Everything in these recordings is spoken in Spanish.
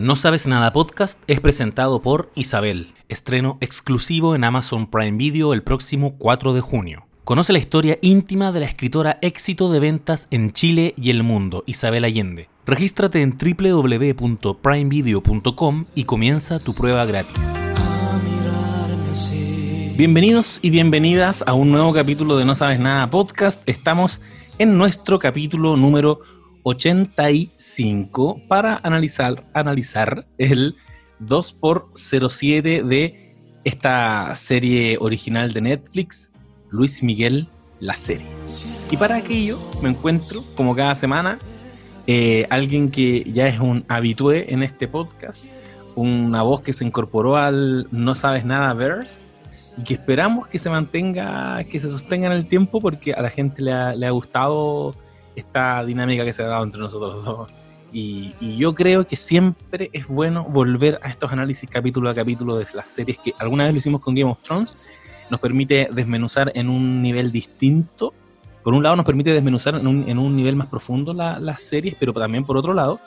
No Sabes Nada Podcast es presentado por Isabel, estreno exclusivo en Amazon Prime Video el próximo 4 de junio. Conoce la historia íntima de la escritora éxito de ventas en Chile y el mundo, Isabel Allende. Regístrate en www.primevideo.com y comienza tu prueba gratis. Bienvenidos y bienvenidas a un nuevo capítulo de No Sabes Nada Podcast. Estamos en nuestro capítulo número 85 para analizar, analizar el 2x07 de esta serie original de Netflix, Luis Miguel, la serie. Y para aquello me encuentro, como cada semana, eh, alguien que ya es un habitué en este podcast, una voz que se incorporó al No Sabes Nada Verse y que esperamos que se mantenga, que se sostenga en el tiempo porque a la gente le ha, le ha gustado esta dinámica que se ha dado entre nosotros dos. Y, yo creo que siempre es bueno volver a estos análisis capítulo a capítulo de las series que alguna vez lo hicimos con Game of Thrones. Nos permite desmenuzar en un nivel distinto. Por un lado nos permite desmenuzar en un, en un nivel más profundo las series, pero también por otro lado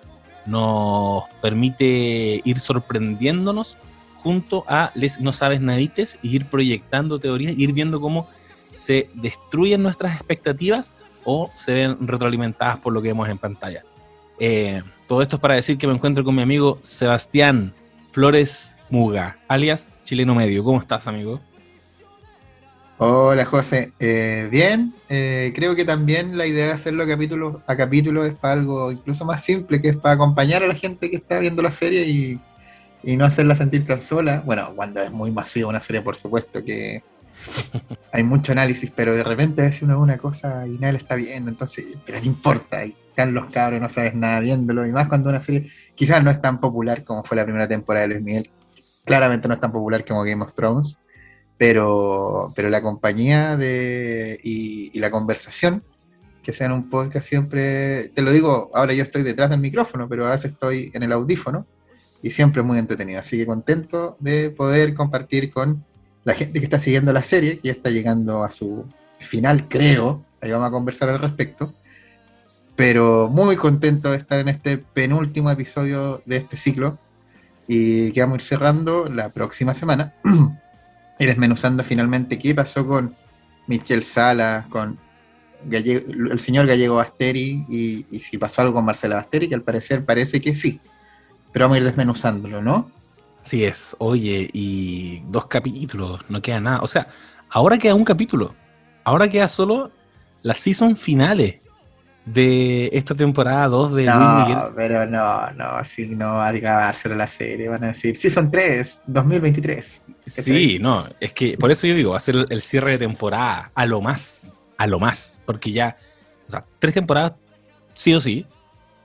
nos permite ir sorprendiéndonos junto a Les No Sabes Nadites y ir proyectando teorías, ir viendo cómo se destruyen nuestras expectativas o se ven retroalimentadas por lo que vemos en pantalla. Eh, todo esto es para decir que me encuentro con mi amigo Sebastián Flores Muga, alias Chileno Medio. ¿Cómo estás, amigo? Hola, José. Eh, bien, eh, creo que también la idea de hacerlo capítulo a capítulo es para algo incluso más simple, que es para acompañar a la gente que está viendo la serie y, y no hacerla sentir tan sola. Bueno, cuando es muy masiva una serie, por supuesto, que hay mucho análisis, pero de repente a veces uno ve una cosa y nadie la está viendo, entonces, pero no importa, y están los cabros, no sabes nada viéndolo, y más cuando una serie quizás no es tan popular como fue la primera temporada de Luis Miguel, claramente no es tan popular como Game of Thrones, pero, pero la compañía de, y, la conversación, que sea en un podcast siempre, te lo digo, ahora yo estoy detrás del micrófono, pero a veces estoy en el audífono, y siempre muy entretenido, así que contento de poder compartir con la gente que está siguiendo la serie, que ya está llegando a su final, creo, ahí vamos a conversar al respecto, pero muy contento de estar en este penúltimo episodio de este ciclo y que vamos a ir cerrando la próxima semana y desmenuzando finalmente qué pasó con Michelle Sala, con el señor Gallego Basteri y, y si pasó algo con Marcela Basteri, que al parecer parece que sí, pero vamos a ir desmenuzándolo, ¿no? Así es, oye, y dos capítulos, no queda nada. O sea, ahora queda un capítulo. Ahora queda solo las season finales de esta temporada 2 de no, Luis Miguel. Pero no, no, así no va a acabarse la serie, van a decir Season 3, 2023. Sí, no, es que por eso yo digo, va a ser el cierre de temporada, a lo más, a lo más, porque ya, o sea, tres temporadas, sí o sí,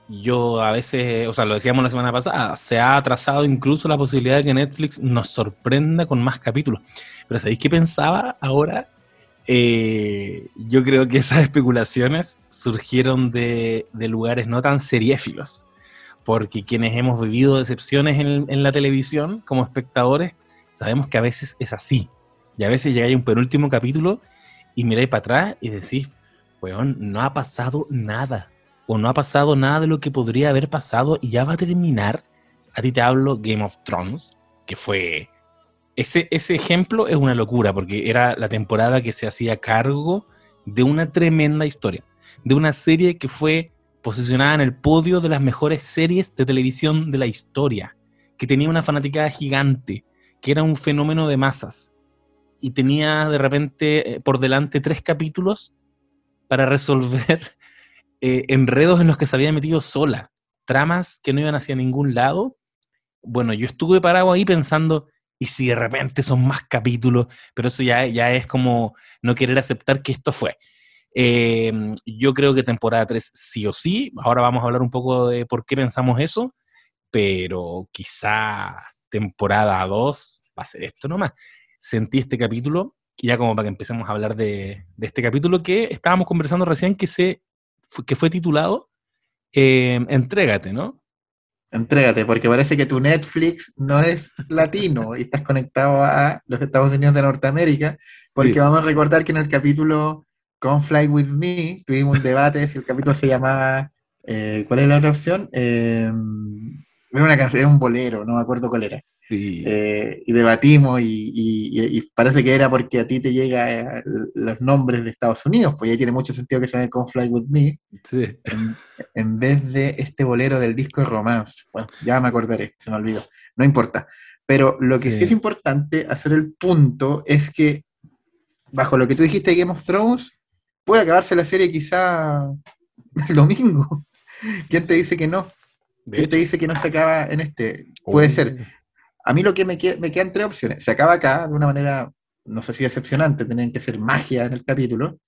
yo a veces, o sea, lo decíamos la semana pasada, se ha atrasado incluso la posibilidad de que Netflix nos sorprenda con más capítulos. Pero ¿sabéis qué pensaba ahora? Eh, yo creo que esas especulaciones surgieron de, lugares no tan seriéfilos, porque quienes hemos vivido decepciones en, la televisión como espectadores, sabemos que a veces es así. Y a veces llegáis a un penúltimo capítulo y miráis para atrás y decís, weón, no ha pasado nada o no ha pasado nada de lo que podría haber pasado y ya va a terminar. A ti te hablo Game of Thrones, que fue... Ese, ese ejemplo es una locura, porque era la temporada que se hacía cargo de una tremenda historia, de una serie que fue posicionada en el podio de las mejores series de televisión de la historia, que tenía una fanaticada gigante, que era un fenómeno de masas, y tenía de repente eh, por delante tres capítulos para resolver eh, enredos en los que se había metido sola, tramas que no iban hacia ningún lado. Bueno, yo estuve parado ahí pensando, ¿y si de repente son más capítulos? Pero eso ya, ya es como no querer aceptar que esto fue. Eh, yo creo que temporada 3 sí o sí. Ahora vamos a hablar un poco de por qué pensamos eso, pero quizá temporada 2 va a ser esto nomás. Sentí este capítulo, ya como para que empecemos a hablar de, de este capítulo que estábamos conversando recién, que se que fue titulado eh, Entrégate, ¿no? Entrégate, porque parece que tu Netflix no es latino y estás conectado a los Estados Unidos de Norteamérica, porque vamos a recordar que en el capítulo Con Fly With Me tuvimos un debate si el capítulo se llamaba, eh, ¿cuál es la otra opción? Eh, Era una canción, era un bolero, no me acuerdo cuál era. Sí. Eh, y debatimos y, y- y parece que era porque a ti te llegan los nombres de Estados Unidos, pues ahí tiene mucho sentido que se llame Come Fly With Me, sí. en, en vez de este bolero del disco Romance. Bueno, ya me acordaré, se me olvidó. No importa. Pero lo que sí, Sí. es importante hacer el punto es que, bajo lo que tú dijiste de Game of Thrones, puede acabarse la serie quizá el domingo. ¿Quién te dice que no? ¿Quién te dice que no se acaba en este? Puede Oh. ser. A mí lo que me, me quedan tres opciones. Se acaba acá de una manera, no sé si decepcionante, tienen que ser magia en el capítulo.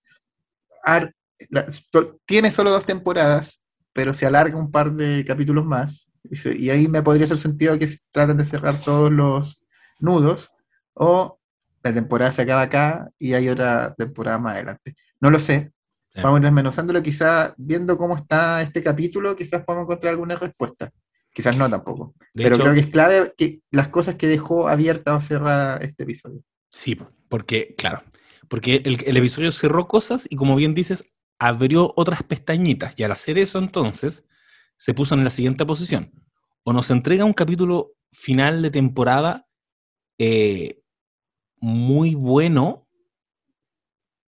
Ar- la- to- tiene solo dos temporadas, pero se alarga un par de capítulos más. Y, se- y ahí me podría hacer sentido que traten de cerrar todos los nudos. O la temporada se acaba acá y hay otra temporada más adelante. No lo sé. Sí. Vamos desmenuzándolo, quizás viendo cómo está este capítulo, quizás podamos encontrar alguna respuesta. Quizás no tampoco. De Pero hecho, creo que es clave que las cosas que dejó abierta o cerrada este episodio. Sí, porque, claro, porque el, el episodio cerró cosas y como bien dices, abrió otras pestañitas. Y al hacer eso entonces, se puso en la siguiente posición. O nos entrega un capítulo final de temporada eh, muy bueno,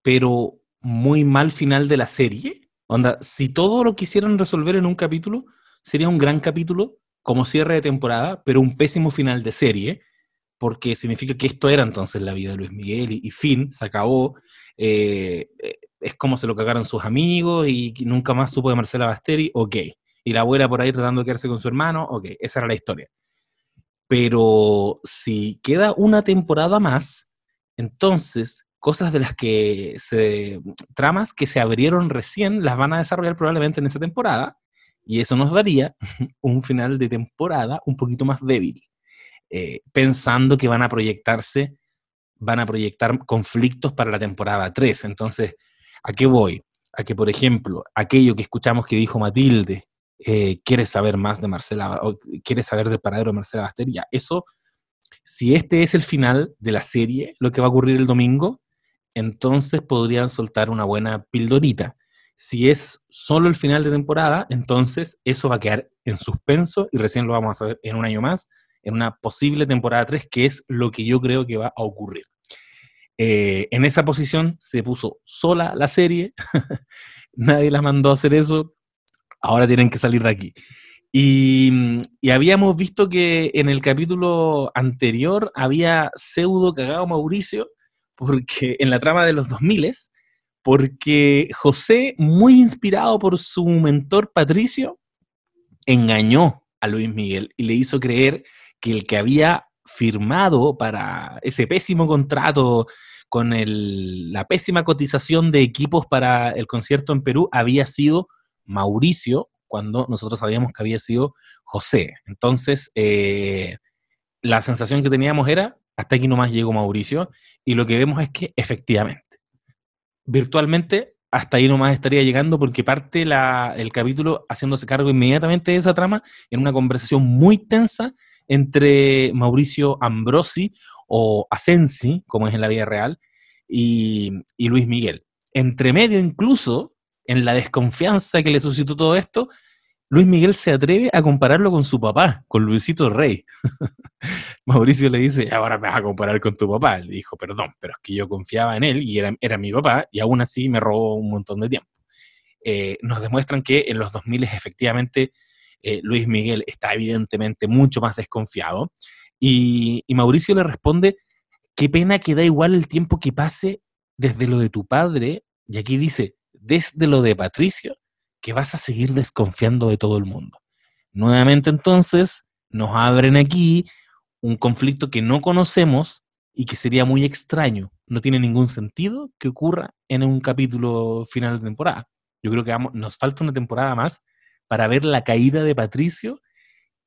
pero muy mal final de la serie. Onda, si todo lo quisieran resolver en un capítulo, sería un gran capítulo como cierre de temporada, pero un pésimo final de serie porque significa que esto era entonces la vida de Luis Miguel y, fin, se acabó. eh, eh, es como se lo cagaron sus amigos y nunca más supo de Marcela Basteri, ok. Y la abuela por ahí tratando de quedarse con su hermano, ok, esa era la historia. Pero si queda una temporada más, entonces cosas de las que se, tramas que se abrieron recién, las van a desarrollar probablemente en esa temporada, y eso nos daría un final de temporada un poquito más débil eh, pensando que van a proyectarse, van a proyectar conflictos para la temporada 3. Entonces, ¿a qué voy? A que, por ejemplo, aquello que escuchamos que dijo Matilde, eh, quiere saber más de Marcela, o quiere saber del paradero de Marcela Basteria, eso, si este es el final de la serie, lo que va a ocurrir el domingo, entonces podrían soltar una buena pildorita. Si es solo el final de temporada, entonces eso va a quedar en suspenso y recién lo vamos a saber en un año más, en una posible temporada 3, que es lo que yo creo que va a ocurrir. Eh, en esa posición se puso sola la serie, nadie la mandó a hacer eso, ahora tienen que salir de aquí. Y, y habíamos visto que en el capítulo anterior había pseudo cagado Mauricio, porque en la trama de los 2000 porque José, muy inspirado por su mentor Patricio, engañó a Luis Miguel y le hizo creer que el que había firmado para ese pésimo contrato con la pésima cotización de equipos para el concierto en Perú había sido Mauricio, cuando nosotros sabíamos que había sido José. Entonces, eh, la sensación que teníamos era, hasta aquí nomás llegó Mauricio, y lo que vemos es que efectivamente, virtualmente, hasta ahí nomás estaría llegando porque parte la- el capítulo haciéndose cargo inmediatamente de esa trama en una conversación muy tensa entre Mauricio Ambrosi o Asensi, como es en la vida real, y, y Luis Miguel. Entre medio incluso, en la desconfianza que le suscitó todo esto, Luis Miguel se atreve a compararlo con su papá, con Luisito Rey. Mauricio le dice, ahora me vas a comparar con tu papá. Le dijo, perdón, pero es que yo confiaba en él y era, era mi papá y aún así me robó un montón de tiempo. Eh, nos demuestran que en los 2000 efectivamente eh, Luis Miguel está evidentemente mucho más desconfiado y, y Mauricio le responde, qué pena que da igual el tiempo que pase desde lo de tu padre, y aquí dice, desde lo de Patricio, que vas a seguir desconfiando de todo el mundo. Nuevamente entonces nos abren aquí un conflicto que no conocemos y que sería muy extraño. No tiene ningún sentido que ocurra en un capítulo final de temporada. Yo creo que vamos, nos falta una temporada más para ver la caída de Patricio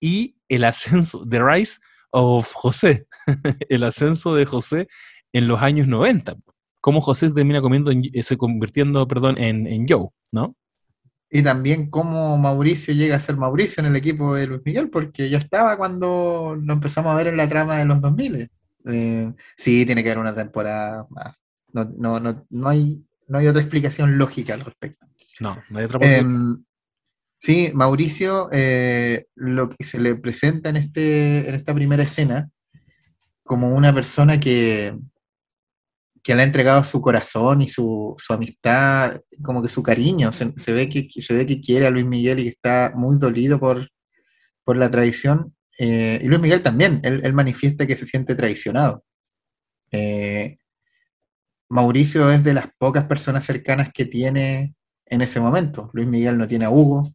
y el ascenso, The Rise of José, el ascenso de José en los años 90. Cómo José termina comiendo en- eh, se convirtiendo, perdón, en Joe, ¿no? Y también cómo Mauricio llega a ser Mauricio en el equipo de Luis Miguel, porque ya estaba cuando lo empezamos a ver en la trama de los 2000. Eh, sí, tiene que haber una temporada más. No, no, no, no hay, no hay otra explicación lógica al respecto. No, no hay otra. Em, Sí, Mauricio, eh, lo que se le presenta en, este, en esta primera escena como una persona que, que le ha entregado su corazón y su, amistad, como que su cariño. Se, ve que, se ve que quiere a Luis Miguel y que está muy dolido por, por la traición. Eh, y Luis Miguel también, él, manifiesta que se siente traicionado. Eh, Mauricio es de las pocas personas cercanas que tiene en ese momento. Luis Miguel no tiene a Hugo,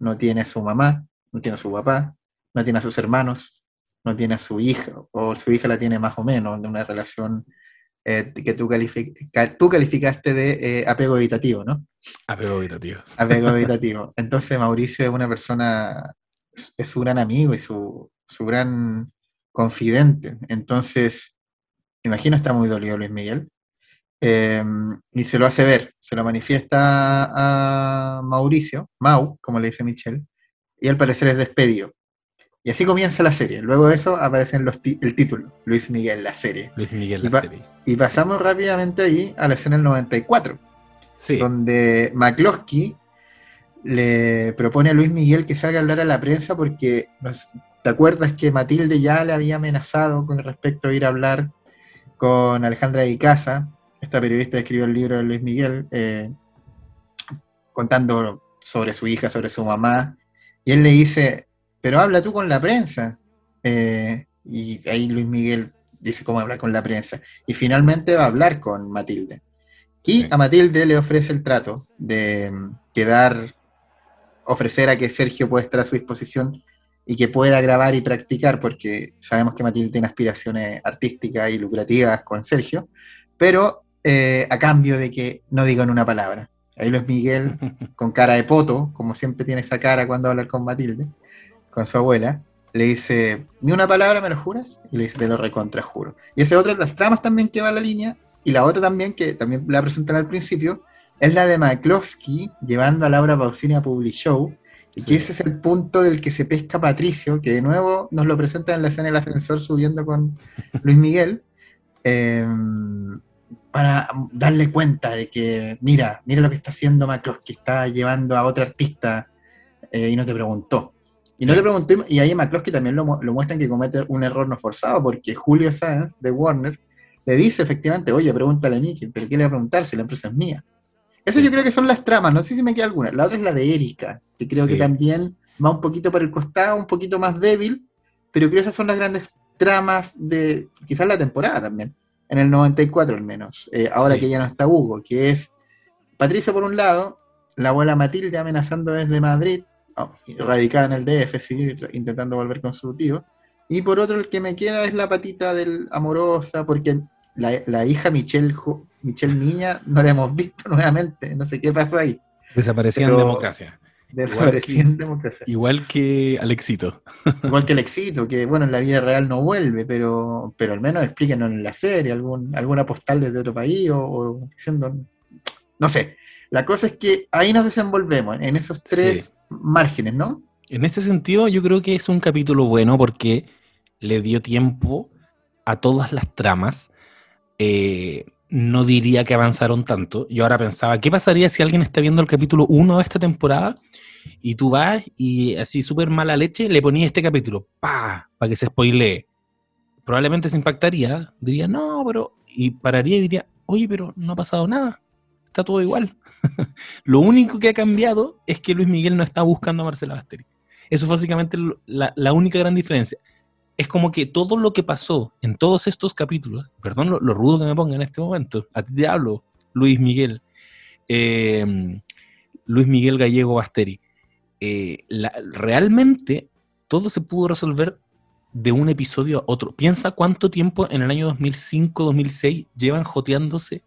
no tiene a su mamá, no tiene a su papá, no tiene a sus hermanos, no tiene a su hija, o su hija la tiene más o menos, de una relación eh, que tú, tú, calificaste de eh, apego evitativo, ¿no? Apego evitativo. Apego evitativo. Entonces Mauricio es una persona, es su gran amigo y su, su gran confidente. Entonces, imagino está muy dolido Luis Miguel. Em, y se lo hace ver, se lo manifiesta a Mauricio, Mau, como le dice Michelle, y al parecer es despedido. Y así comienza la serie. Luego de eso aparece los el título, Luis Miguel, la serie. Luis Miguel, la serie. Y pasamos rápidamente ahí a la escena del 94, donde McCloskey le propone a Luis Miguel que salga a hablar a la prensa porque, ¿te acuerdas que Matilde ya le había amenazado con respecto a ir a hablar con Alejandra de Casa esta periodista escribió el libro de Luis Miguel, eh, contando sobre su hija, sobre su mamá, y él le dice, pero habla tú con la prensa. Eh, y ahí Luis Miguel dice cómo hablar con la prensa. Y finalmente va a hablar con Matilde. Y a Matilde le ofrece el trato de mm, quedar, ofrecer a que Sergio pueda estar a su disposición y que pueda grabar y practicar, porque sabemos que Matilde tiene aspiraciones artísticas y lucrativas con Sergio, pero eh, a cambio de que no digan una palabra. Ahí Luis Miguel, con cara de poto, como siempre tiene esa cara cuando habla con Matilde, con su abuela, le dice, ni una palabra, ¿me lo juras? Y le dice, te lo recontrajuro. Y esa es otra de las tramas también que va a la línea, y la otra también, que también la presentan al principio, es la de McCloskey llevando a Laura Pausini a Public Show, y que ese es el punto del que se pesca Patricio, que de nuevo nos lo presenta en la escena del ascensor subiendo con Luis Miguel. Eh, para darle cuenta de que, mira, mira lo que está haciendo que está llevando a otra artista eh, y no te preguntó. Y no te preguntó, y ahí McCloskey también lo, lo, muestran que comete un error no forzado, porque Julio Sáenz de Warner le dice efectivamente, oye, pregúntale a mí, pero ¿qué le va a preguntar si la empresa es mía? Esas yo creo que son las tramas, no sé si me queda alguna. La otra es la de Erika, que creo que también va un poquito por el costado, un poquito más débil, pero creo que esas son las grandes tramas de quizás la temporada también en el 94 al menos, eh, ahora que ya no está Hugo, que es Patricia por un lado, la abuela Matilde amenazando desde Madrid, radicada en el DF, sí, intentando volver con su tío, y por otro el que me queda es la patita del amorosa, porque la, hija Michelle, Michelle Niña no la hemos visto nuevamente, no sé qué pasó ahí. Desapareció en democracia de igual que Alexito. Igual que Alexito, que bueno, en la vida real no vuelve, pero, pero al menos explíquenos en la serie, algún, alguna postal desde otro país o, diciendo, no sé. La cosa es que ahí nos desenvolvemos, en esos tres márgenes, ¿no? En ese sentido, yo creo que es un capítulo bueno porque le dio tiempo a todas las tramas. Eh, no diría que avanzaron tanto. Yo ahora pensaba, ¿qué pasaría si alguien está viendo el capítulo 1 de esta temporada y tú vas y así súper mala leche le ponías este capítulo, pa, para que se spoilee? Probablemente se impactaría, diría, no, pero... Y pararía y diría, oye, pero no ha pasado nada, está todo igual. lo único que ha cambiado es que Luis Miguel no está buscando a Marcela Basteri. Eso es básicamente la, única gran diferencia es como que todo lo que pasó en todos estos capítulos, perdón lo, rudo que me ponga en este momento, a ti te hablo, Luis Miguel, em, Luis Miguel Gallego Basteri, eh, realmente todo se pudo resolver de un episodio a otro. Piensa cuánto tiempo en el año 2005-2006 llevan joteándose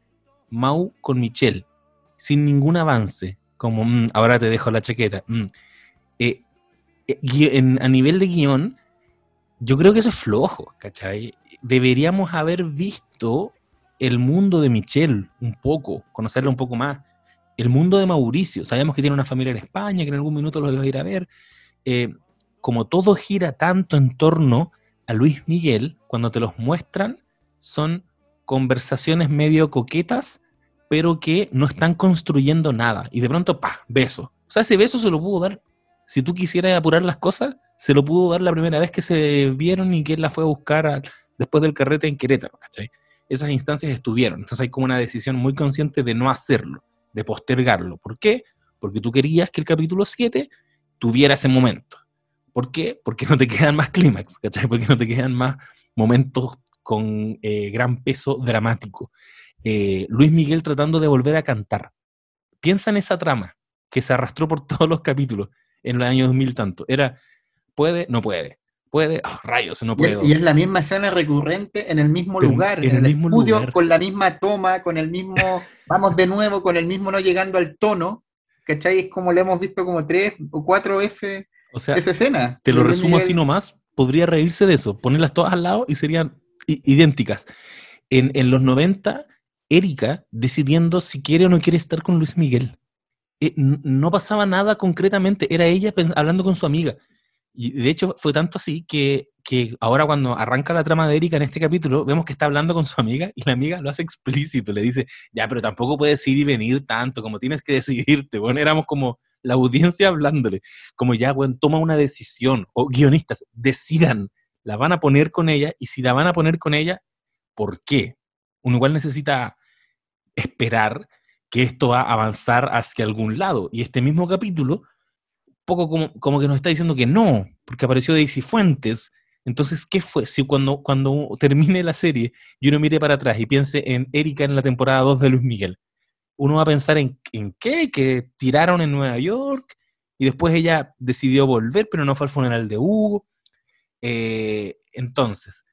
Mau con Michelle, sin ningún avance, como mm, ahora te dejo la chaqueta. Mm. Eh, eh, a nivel de guion, yo creo que eso es flojo, ¿cachai? Deberíamos haber visto el mundo de Michelle un poco, conocerlo un poco más. El mundo de Mauricio, sabemos que tiene una familia en España, que en algún minuto lo iba a ir a ver. Eh, como todo gira tanto en torno a Luis Miguel, cuando te los muestran, son conversaciones medio coquetas, pero que no están construyendo nada. Y de pronto, pa, beso. O sea, ese beso se lo pudo dar si tú quisieras apurar las cosas, se lo pudo dar la primera vez que se vieron y que él la fue a buscar después del carrete en Querétaro, ¿cachai? Esas instancias estuvieron. Entonces hay como una decisión muy consciente de no hacerlo, de postergarlo. ¿Por qué? Porque tú querías que el capítulo 7 tuviera ese momento. ¿Por qué? Porque no te quedan más clímax, ¿cachai? Porque no te quedan más momentos con eh, gran peso dramático. Eh, Luis Miguel tratando de volver a cantar. Piensa en esa trama que se arrastró por todos los capítulos en los años 2000 tanto. Era, puede, no puede, puede, oh, rayos, no puedo. Y es la misma escena recurrente en el mismo lugar, en, el, mismo estudio, con la misma toma, con el mismo, vamos de nuevo, con el mismo no llegando al tono, ¿cachai? Es como le hemos visto como tres o cuatro veces o sea, esa escena. Te lo resumo así nomás, podría reírse de eso, ponerlas todas al lado y serían idénticas. En, en los 90, Erika decidiendo si quiere o no quiere estar con Luis Miguel. Eh, no pasaba nada concretamente, era ella hablando con su amiga. Y de hecho fue tanto así que, que, ahora cuando arranca la trama de Erika en este capítulo, vemos que está hablando con su amiga y la amiga lo hace explícito, le dice, ya, pero tampoco puedes ir y venir tanto, como tienes que decidirte. Bueno, éramos como la audiencia hablándole, como ya, bueno, toma una decisión, o guionistas, decidan, la van a poner con ella y si la van a poner con ella, ¿por qué? Uno igual necesita esperar que esto va a avanzar hacia algún lado. Y este mismo capítulo, poco como, como que nos está diciendo que no, porque apareció Daisy Fuentes. Entonces, ¿qué fue? Si cuando, cuando termine la serie y uno mire para atrás y piense en Erika en la temporada 2 de Luis Miguel, uno va a pensar en, en qué, que tiraron en Nueva York y después ella decidió volver, pero no fue al funeral de Hugo. Eh, entonces,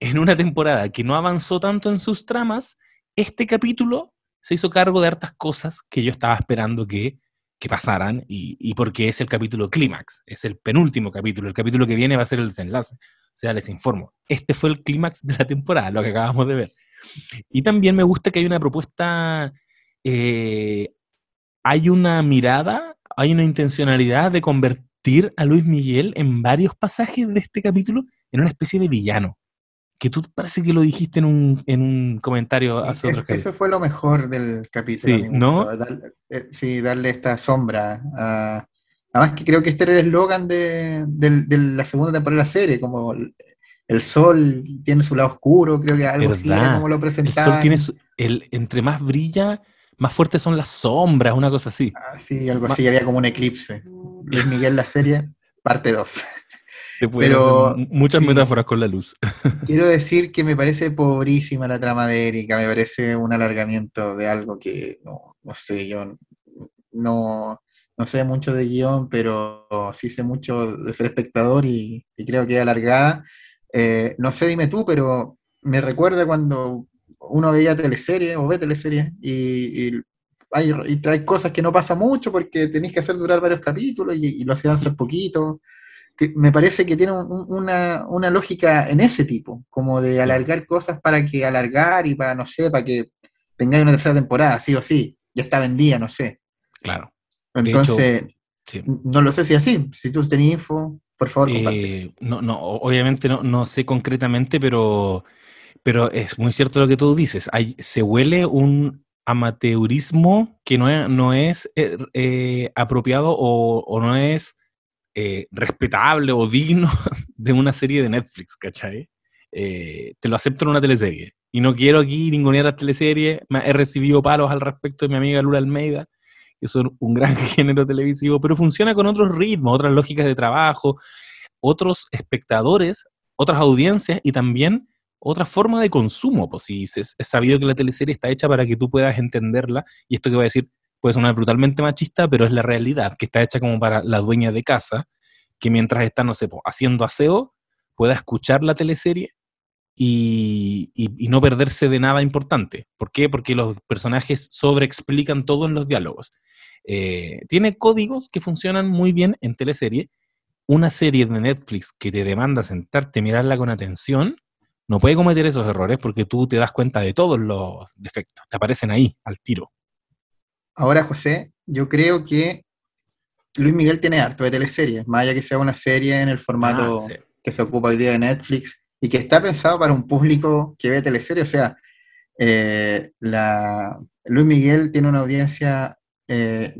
en una temporada que no avanzó tanto en sus tramas, este capítulo se hizo cargo de hartas cosas que yo estaba esperando que, pasaran y, porque es el capítulo clímax, es el penúltimo capítulo, el capítulo que viene va a ser el desenlace. O sea, les informo, este fue el clímax de la temporada, lo que acabamos de ver. Y también me gusta que hay una propuesta, eh, hay una mirada, hay una intencionalidad de convertir a Luis Miguel en varios pasajes de este capítulo en una especie de villano que tú parece que lo dijiste en un, en un comentario hace Eso fue lo mejor del capítulo. Sí, ¿no? Eh, sí, darle esta sombra. además que creo que este era el eslogan de, la segunda temporada de la serie, como el, sol tiene su lado oscuro, creo que algo así como lo presentaban. El sol tiene su, el, entre más brilla, más fuertes son las sombras, una cosa así. Ah, sí, algo así, había como un eclipse. Luis Miguel, la serie, parte 2. Pero muchas metáforas con la luz. Quiero decir que me parece pobrísima la trama de Erika, me parece un alargamiento de algo que no, sé, yo no, sé mucho de guion, pero sí sé mucho de ser espectador y, creo que es alargada. Eh, no sé, dime tú, pero me recuerda cuando uno veía teleseries o ve teleseries y, hay, y trae cosas que no pasa mucho porque tenéis que hacer durar varios capítulos y, y lo hacían hacer poquito me parece que tiene una, lógica en ese tipo, como de alargar cosas para que alargar y para, no sé, para que tengáis una tercera temporada, sí o sí, ya está vendida, no sé. Claro. Entonces, no lo sé si así, si tú tenés info, por favor, eh, no, no, obviamente no, no sé concretamente, pero, pero es muy cierto lo que tú dices. Hay, se huele un amateurismo que no es, no es eh, eh, apropiado o, no es eh, respetable o digno de una serie de Netflix, ¿cachai? Te lo acepto en una teleserie. Y no quiero aquí ninguna la teleserie. He recibido palos al respecto de mi amiga Lula Almeida, que son un gran género televisivo, pero funciona con otros ritmos, otras lógicas de trabajo, otros espectadores, otras audiencias y también otra forma de consumo. Pues si es, es sabido que la teleserie está hecha para que tú puedas entenderla, y esto que voy a decir puede sonar brutalmente machista, pero es la realidad, que está hecha como para la dueña de casa, que mientras está, no sé, haciendo aseo, pueda escuchar la teleserie y, no perderse de nada importante. ¿Por qué? Porque los personajes sobreexplican todo en los diálogos. Eh, tiene códigos que funcionan muy bien en teleserie. Una serie de Netflix que te demanda sentarte, mirarla con atención, no puede cometer esos errores porque tú te das cuenta de todos los defectos, te aparecen ahí, al tiro. Ahora, José, yo creo que Luis Miguel tiene harto de teleseries, más allá que sea una serie en el formato ah, que se ocupa hoy día de Netflix y que está pensado para un público que ve teleseries. O sea, eh, Luis Miguel tiene una audiencia eh,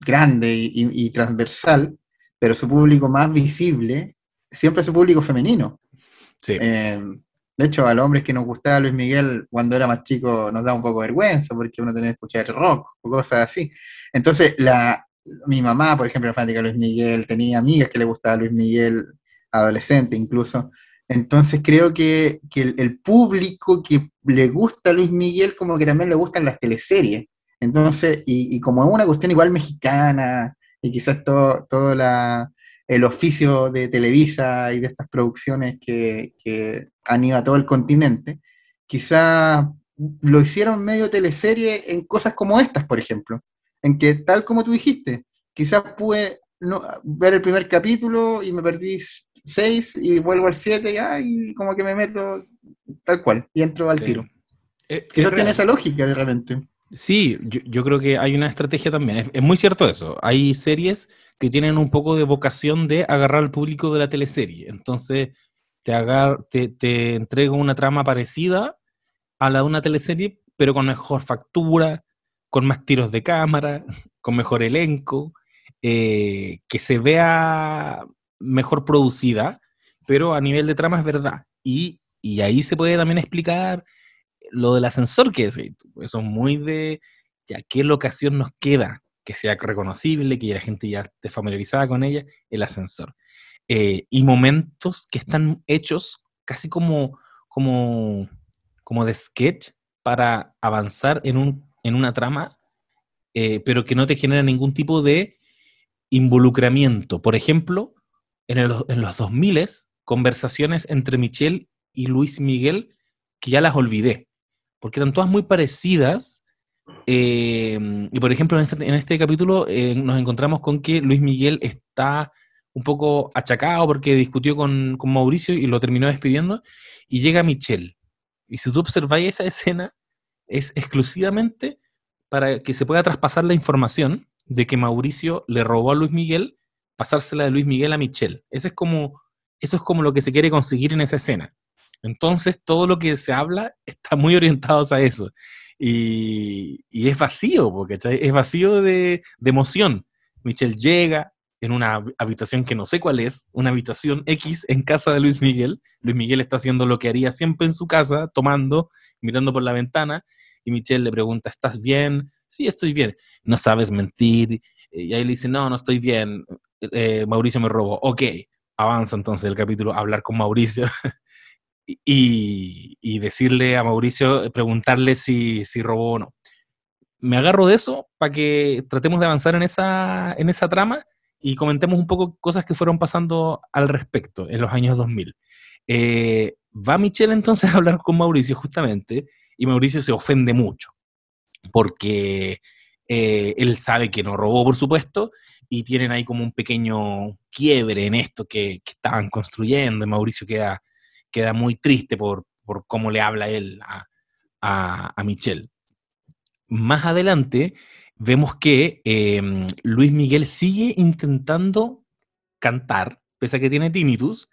grande y, transversal, pero su público más visible siempre es su público femenino. Sí. Eh, de hecho, a los hombres que nos gustaba Luis Miguel cuando era más chico nos da un poco de vergüenza porque uno tenía que escuchar rock o cosas así. Entonces, la, mi mamá, por ejemplo, era fanática de Luis Miguel, tenía amigas que le gustaba Luis Miguel, adolescente incluso. Entonces creo que, que el, público que le gusta a Luis Miguel como que también le gustan las teleseries. Entonces, y, y como es una cuestión igual mexicana, y quizás todo, todo la, el oficio de Televisa y de estas producciones que, que han ido a todo el continente, quizás lo hicieron medio teleserie en cosas como estas, por ejemplo, en que tal como tú dijiste, quizás pude no, ver el primer capítulo y me perdí seis y vuelvo al siete ya, y como que me meto tal cual y entro al Sí. tiro. Eh, Quizás es tiene esa lógica de repente. Sí, yo, creo que hay una estrategia también. Es, muy cierto eso. Hay series que tienen un poco de vocación de agarrar al público de la teleserie. Entonces, te, agar, te, entrega una trama parecida a la de una teleserie, pero con mejor factura, con más tiros de cámara, con mejor elenco, eh, que se vea mejor producida, pero a nivel de trama es verdad. Y ahí se puede también explicar lo del ascensor que tú, Eso es muy de ya qué locación nos queda que sea reconocible, que la gente ya esté familiarizada con ella, el ascensor. Eh, y momentos que están hechos casi como, como, como de sketch para avanzar en, un, en una trama, eh, pero que no te genera ningún tipo de involucramiento. Por ejemplo, en, el- en los 2000 conversaciones entre Michelle y Luis Miguel que ya las olvidé, porque eran todas muy parecidas. eh, y por ejemplo, en este, en este capítulo eh, nos encontramos con que Luis Miguel está un poco achacado porque discutió con, con Mauricio y lo terminó despidiendo, y llega Michelle. Y si tú observáis esa escena, es exclusivamente para que se pueda traspasar la información de que Mauricio le robó a Luis Miguel, pasársela de Luis Miguel a Michelle. Ese es como, eso es como lo que se quiere conseguir en esa escena. Entonces, todo lo que se habla está muy orientado a eso. Y, es vacío, porque es vacío de, emoción. Michelle llega en una hab- habitación que no sé cuál es, una habitación X en casa de Luis Miguel. Luis Miguel está haciendo lo que haría siempre en su casa, tomando, mirando por la ventana, y Michelle le pregunta, ¿estás bien? Sí, estoy bien. No sabes mentir. Y ahí le dice, no, no estoy bien. Eh, Mauricio me robó. Ok, avanza entonces el capítulo, hablar con Mauricio y, decirle a Mauricio, preguntarle si, si robó o no. Me agarro de eso para que tratemos de avanzar en esa, en esa trama y comentemos un poco cosas que fueron pasando al respecto en los años 2000. Eh, va Michelle entonces a hablar con Mauricio justamente y Mauricio se ofende mucho porque eh, él sabe que no robó, por supuesto, y tienen ahí como un pequeño quiebre en esto que, que estaban construyendo. Y Mauricio queda, queda muy triste por, por cómo le habla él a, a, Michelle. Más adelante vemos que eh, Luis Miguel sigue intentando cantar, pese a que tiene tinnitus,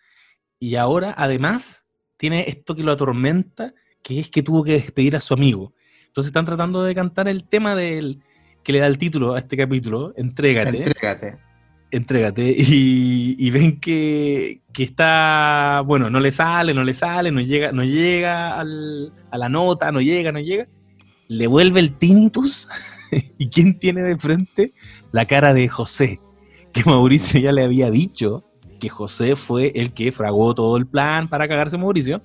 y ahora además tiene esto que lo atormenta, que es que tuvo que despedir a su amigo. Entonces están tratando de cantar el tema que le da el título a este capítulo, Entrégate. Entrégate. Entrégate. Y, y ven que, que está, bueno, no le sale, no le sale, no llega, no llega al- a la nota, no llega, no llega. Le vuelve el tinnitus. ¿Y quién tiene de frente? La cara de José, que Mauricio ya le había dicho que José fue el que fraguó todo el plan para cagarse a Mauricio.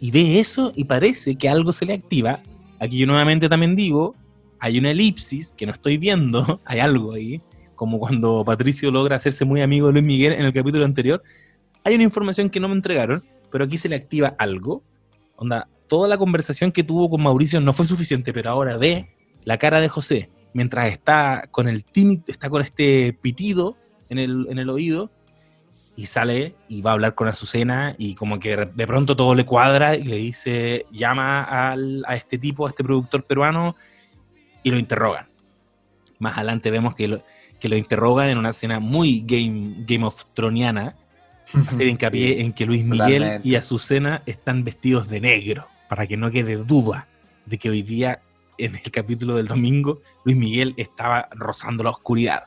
Y ve eso y parece que algo se le activa. Aquí yo nuevamente también digo, hay una elipsis que no estoy viendo, hay algo ahí, como cuando Patricio logra hacerse muy amigo de Luis Miguel en el capítulo anterior. Hay una información que no me entregaron, pero aquí se le activa algo. Onda, toda la conversación que tuvo con Mauricio no fue suficiente, pero ahora ve la cara de José mientras está con el tini, está con este pitido en el, en el oído y sale y va a hablar con Azucena y como que de pronto todo le cuadra y le dice, llama al- a este tipo, a este productor peruano y lo interrogan. Más adelante vemos que que lo interrogan en una escena muy Game, Game of Troniana, hacer hincapié en que Luis Miguel totalmente. y Azucena están vestidos de negro, para que no quede duda de que hoy día, en el capítulo del domingo, Luis Miguel estaba rozando la oscuridad.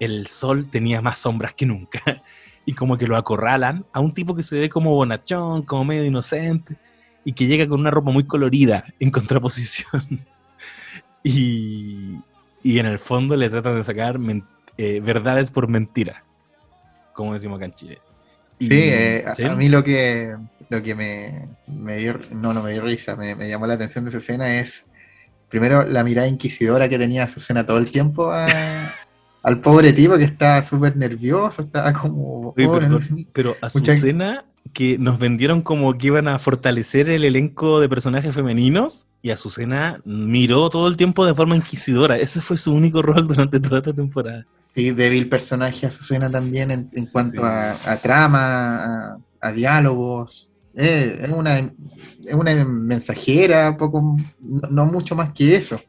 el sol tenía más sombras que nunca. Y como que lo acorralan a un tipo que se ve como bonachón, como medio inocente, y que llega con una ropa muy colorida en contraposición. y, y en el fondo le tratan de sacar eh, verdades por mentira, como decimos acá en Chile. sí, eh, A, mí lo que, lo que me, me, dio, no, no me dio risa, me, me llamó la atención de esa escena es primero la mirada inquisidora que tenía Azucena todo el tiempo al pobre tipo que está súper nervioso, estaba como... pero, Azucena que nos vendieron como que iban a fortalecer el elenco de personajes femeninos y Azucena miró todo el tiempo de forma inquisidora. Ese fue su único rol durante toda esta temporada. Sí, débil personaje Azucena también en, cuanto a, trama, a diálogos. Eh, es, una, es una mensajera, poco, no, mucho más que eso.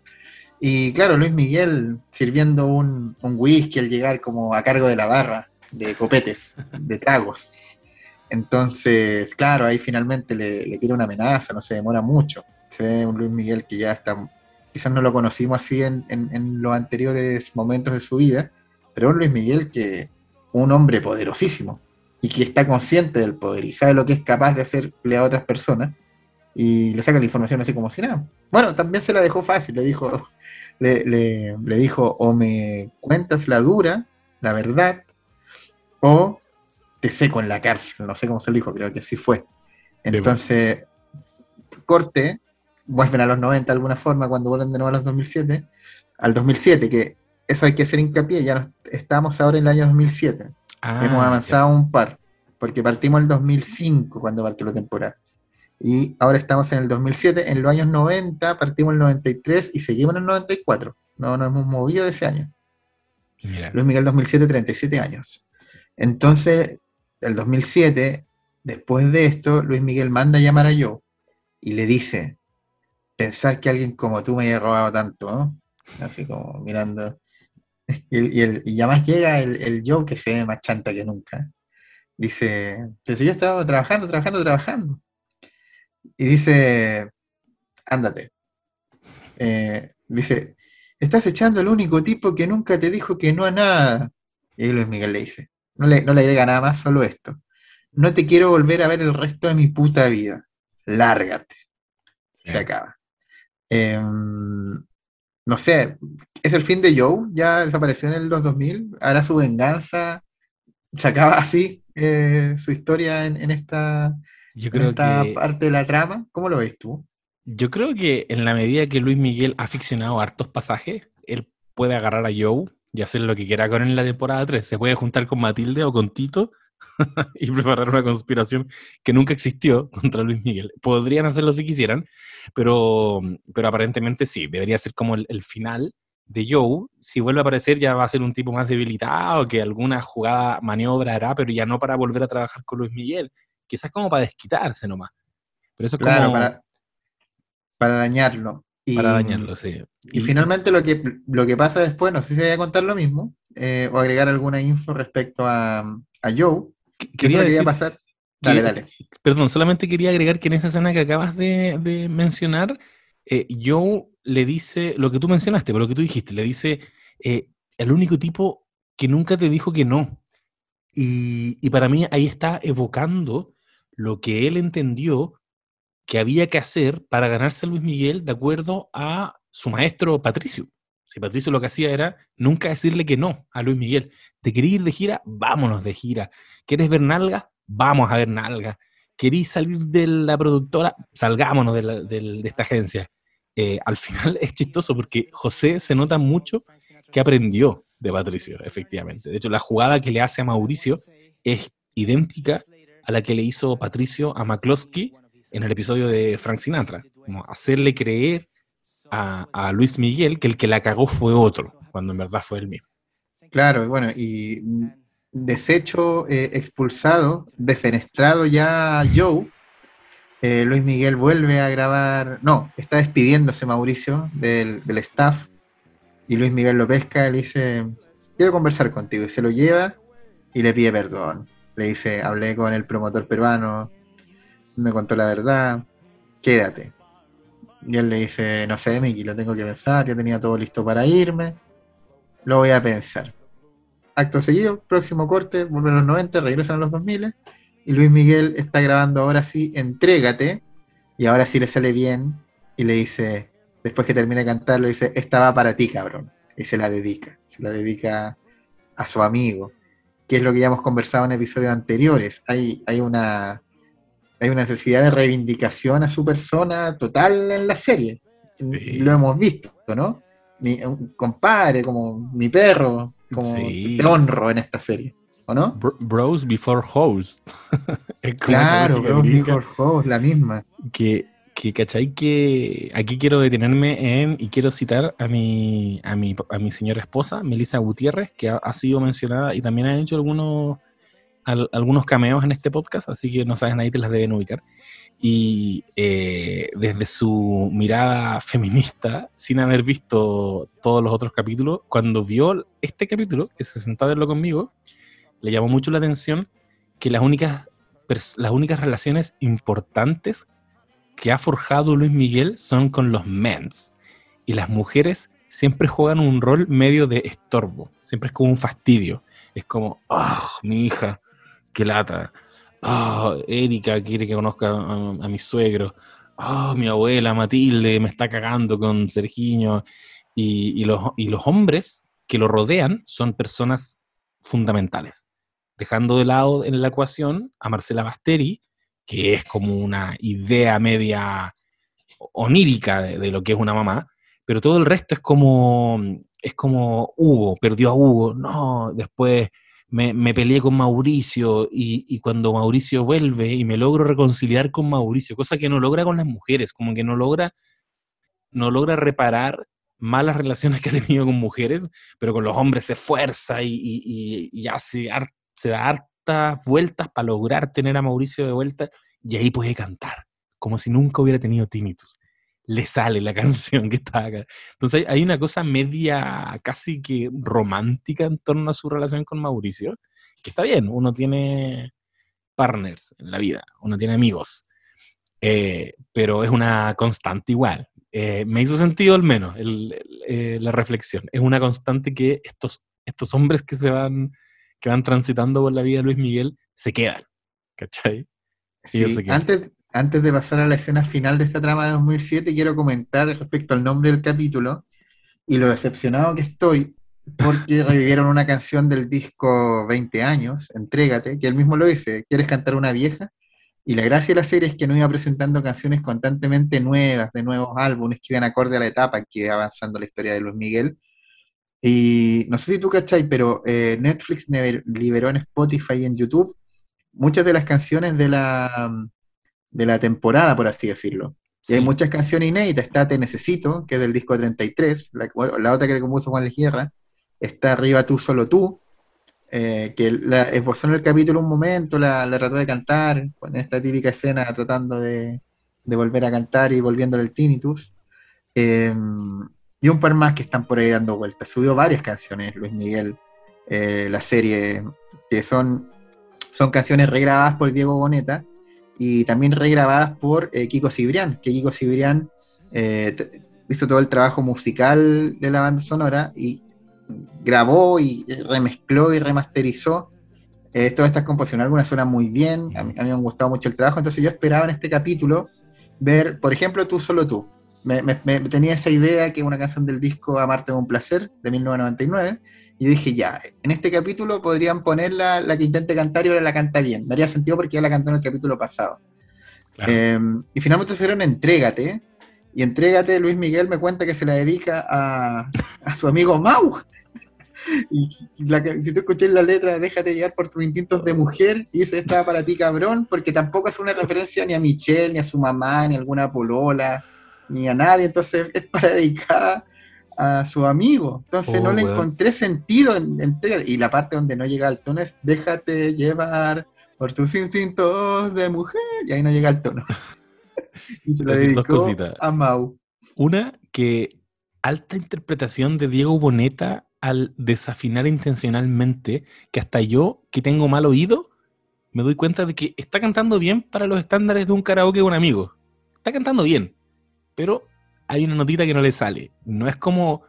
Y claro, Luis Miguel sirviendo un, whisky al llegar como a cargo de la barra, de copetes, de tragos. Entonces, claro, ahí finalmente le, tira una amenaza, no se demora mucho. Se ve un Luis Miguel que ya está, quizás no lo conocimos así en, en los anteriores momentos de su vida, pero un Luis Miguel que, un hombre poderosísimo, y que está consciente del poder y sabe lo que es capaz de hacerle a otras personas y le saca la información así como si nada. Bueno, también se la dejó fácil, le dijo, le, dijo o me cuentas la dura, la verdad, o te seco en la cárcel, no sé cómo se lo dijo, creo que así fue. Entonces, corte, vuelven a los 90 de alguna forma, cuando vuelven de nuevo a los 2007, al 2007, que eso hay que hacer hincapié, ya estamos ahora en el año 2007. Ah, Hemos avanzado un par, porque partimos el 2005 cuando partió la temporada. Y ahora estamos en el 2007, en los años 90 partimos el 93 y seguimos en el 94. No nos hemos movido de ese año. Luis Miguel 2007, 37 años. Entonces, el 2007, después de esto, Luis Miguel manda a llamar a Joe y le dice, pensar que alguien como tú me haya robado tanto, ¿no? Así como mirando. Y, el, y además llega el, el, Joe que se ve más chanta que nunca. Dice, pero si yo estaba trabajando, trabajando, trabajando. Y dice, ándate. Eh, dice, estás echando al único tipo que nunca te dijo que no a nada. Y Luis Miguel le dice, no le, no le agrega nada más, solo esto. No te quiero volver a ver el resto de mi puta vida. Lárgate. Se acaba. Eh, no sé, es el fin de Joe, ya desapareció en los 2000, hará su venganza, se acaba así eh, su historia en, esta, yo creo parte de la trama. ¿Cómo lo ves tú? Yo creo que en la medida que Luis Miguel ha ficcionado hartos pasajes, él puede agarrar a Joe y hacer lo que quiera con él en la temporada 3. Se puede juntar con Matilde o con Tito y preparar una conspiración que nunca existió contra Luis Miguel. Podrían hacerlo si quisieran, pero, pero aparentemente sí, debería ser como el, final de Joe. Si vuelve a aparecer ya va a ser un tipo más debilitado, que alguna jugada, maniobra hará, pero ya no para volver a trabajar con Luis Miguel. Quizás como para desquitarse nomás. Pero eso es claro, para, para dañarlo. Y, para dañarlo, sí. Y, finalmente lo que, lo que pasa después, no sé si voy a contar lo mismo, eh, o agregar alguna info respecto a, a Joe, quería, pasar. Dale, dale. Perdón, solamente quería agregar que en esa escena que acabas de, mencionar, eh, Joe le dice lo que tú mencionaste, lo que tú dijiste, le dice eh, el único tipo que nunca te dijo que no. Y, y, para mí ahí está evocando lo que él entendió que había que hacer para ganarse a Luis Miguel de acuerdo a su maestro Patricio. Si Patricio lo que hacía era nunca decirle que no a Luis Miguel. ¿Te querés ir de gira? Vámonos de gira. ¿Quieres ver nalga? Vamos a ver nalga. ¿Querís salir de la productora? Salgámonos de, esta agencia. Eh, al final es chistoso porque José se nota mucho que aprendió de Patricio, efectivamente. De hecho, la jugada que le hace a Mauricio es idéntica a la que le hizo Patricio a McCloskey en el episodio de Frank Sinatra. Como hacerle creer a, Luis Miguel que el que la cagó fue otro, cuando en verdad fue él mismo. Claro, bueno, y deshecho, eh, expulsado, defenestrado ya Joe, eh, Luis Miguel vuelve a grabar, no, está despidiéndose Mauricio del, staff y Luis Miguel lo pesca, le dice, quiero conversar contigo y se lo lleva y le pide perdón. Le dice, hablé con el promotor peruano, me contó la verdad, quédate. Y él le dice, no sé, Miki, lo tengo que pensar, ya tenía todo listo para irme, lo voy a pensar. acto seguido, próximo corte, vuelven a los 90, regresan a los 2000 y Luis Miguel está grabando ahora sí, entrégate, y ahora sí le sale bien y le dice, después que termina de cantar, le dice, esta va para ti, cabrón, y se la dedica, se la dedica a su amigo, que es lo que ya hemos conversado en episodios anteriores. Hay, hay una hay una necesidad de reivindicación a su persona total en la serie. Lo hemos visto, ¿no? Mi, compadre, como mi perro, como te honro en esta serie, ¿o no? bros before hoes. claro, bros before hoes, la misma. Que, que, ¿cachai? Que aquí quiero detenerme en, y quiero citar a mi, a mi, a mi señora esposa, Melissa Gutiérrez, que ha, ha sido mencionada y también ha hecho algunos algunos cameos en este podcast, así que no sabes, nadie te las deben ubicar. Y eh, desde su mirada feminista, sin haber visto todos los otros capítulos, cuando vio este capítulo, que se sentó a verlo conmigo, le llamó mucho la atención que las únicas, las únicas relaciones importantes que ha forjado Luis Miguel son con los mens. Y las mujeres siempre juegan un rol medio de estorbo, siempre es como un fastidio. Es como, oh, mi hija, qué lata. Oh, Erika quiere que conozca a, mi suegro. Oh, mi abuela Matilde me está cagando con Sergiño. Y, los, y los hombres que lo rodean son personas fundamentales. Dejando de lado en la ecuación a Marcela Basteri, que es como una idea media onírica de, de, lo que es una mamá, pero todo el resto es como, es como Hugo, perdió a Hugo, no, después me, peleé con Mauricio y, cuando Mauricio vuelve y me logro reconciliar con Mauricio, cosa que no logra con las mujeres, como que no logra, no logra reparar malas relaciones que ha tenido con mujeres, pero con los hombres se esfuerza y, y, hace se da hartas vueltas para lograr tener a Mauricio de vuelta y ahí puede cantar, como si nunca hubiera tenido tinnitus le sale la canción que está acá. Entonces hay, una cosa media casi que romántica en torno a su relación con Mauricio, que está bien, uno tiene partners en la vida, uno tiene amigos, eh, pero es una constante igual. Eh, me hizo sentido al menos eh, la reflexión. Es una constante que estos, estos hombres que se van, que van transitando por la vida de Luis Miguel se quedan. ¿Cachai? Sí, antes, antes de pasar a la escena final de esta trama de 2007, quiero comentar respecto al nombre del capítulo y lo decepcionado que estoy porque revivieron una canción del disco 20 años, Entrégate, que él mismo lo dice, ¿quieres cantar una vieja? Y la gracia de la serie es que no iba presentando canciones constantemente nuevas, de nuevos álbumes que iban acorde a la etapa que iba avanzando la historia de Luis Miguel. Y no sé si tú cachai, pero eh, Netflix liberó en Spotify y en YouTube muchas de las canciones de la, de la temporada, por así decirlo. Y hay muchas canciones inéditas. Está Te Necesito, que es del disco 33, la, la otra que le compuso Juan. Está Arriba Tú, Solo Tú, eh, que la, esbozó en el capítulo un momento, la, la, trató de cantar, en esta típica escena tratando de, de volver a cantar y volviendo el tinnitus. Em, y un par más que están por ahí dando vueltas. Subió varias canciones, Luis Miguel, eh, la serie, que son, son canciones regrabadas por Diego Boneta y también regrabadas por eh, Kiko Cibrián, que Kiko Cibrián eh, hizo todo el trabajo musical de la banda sonora y grabó y remezcló y remasterizó eh, todas estas composiciones. Algunas suenan muy bien, a mí, me han gustado mucho el trabajo, entonces yo esperaba en este capítulo ver, por ejemplo, Tú Solo Tú. Me, tenía esa idea que una canción del disco Amarte de un placer, de 1999, y dije, ya, en este capítulo podrían ponerla, la que intente cantar y ahora la canta bien. Me haría sentido porque ya la cantó en el capítulo pasado. Em, y finalmente fueron Entrégate. Y Entrégate, Luis Miguel me cuenta que se la dedica a, su amigo Mau. y si tú escuché la letra, déjate llegar por tus instintos de mujer, y dice, estaba para ti, cabrón, porque tampoco es una referencia ni a Michelle, ni a su mamá, ni a alguna polola, ni a nadie. Entonces es para dedicar a su amigo. Entonces no oh, le encontré sentido en, Y la parte donde no llega al tono es déjate llevar por tus instintos de mujer. Y ahí no llega al tono. y se lo dedicó a Mau. Una que alta interpretación de Diego Boneta al desafinar intencionalmente, que hasta yo, que tengo mal oído, me doy cuenta de que está cantando bien para los estándares de un karaoke de un amigo. Está cantando bien, pero hay una notita que no le sale. No es como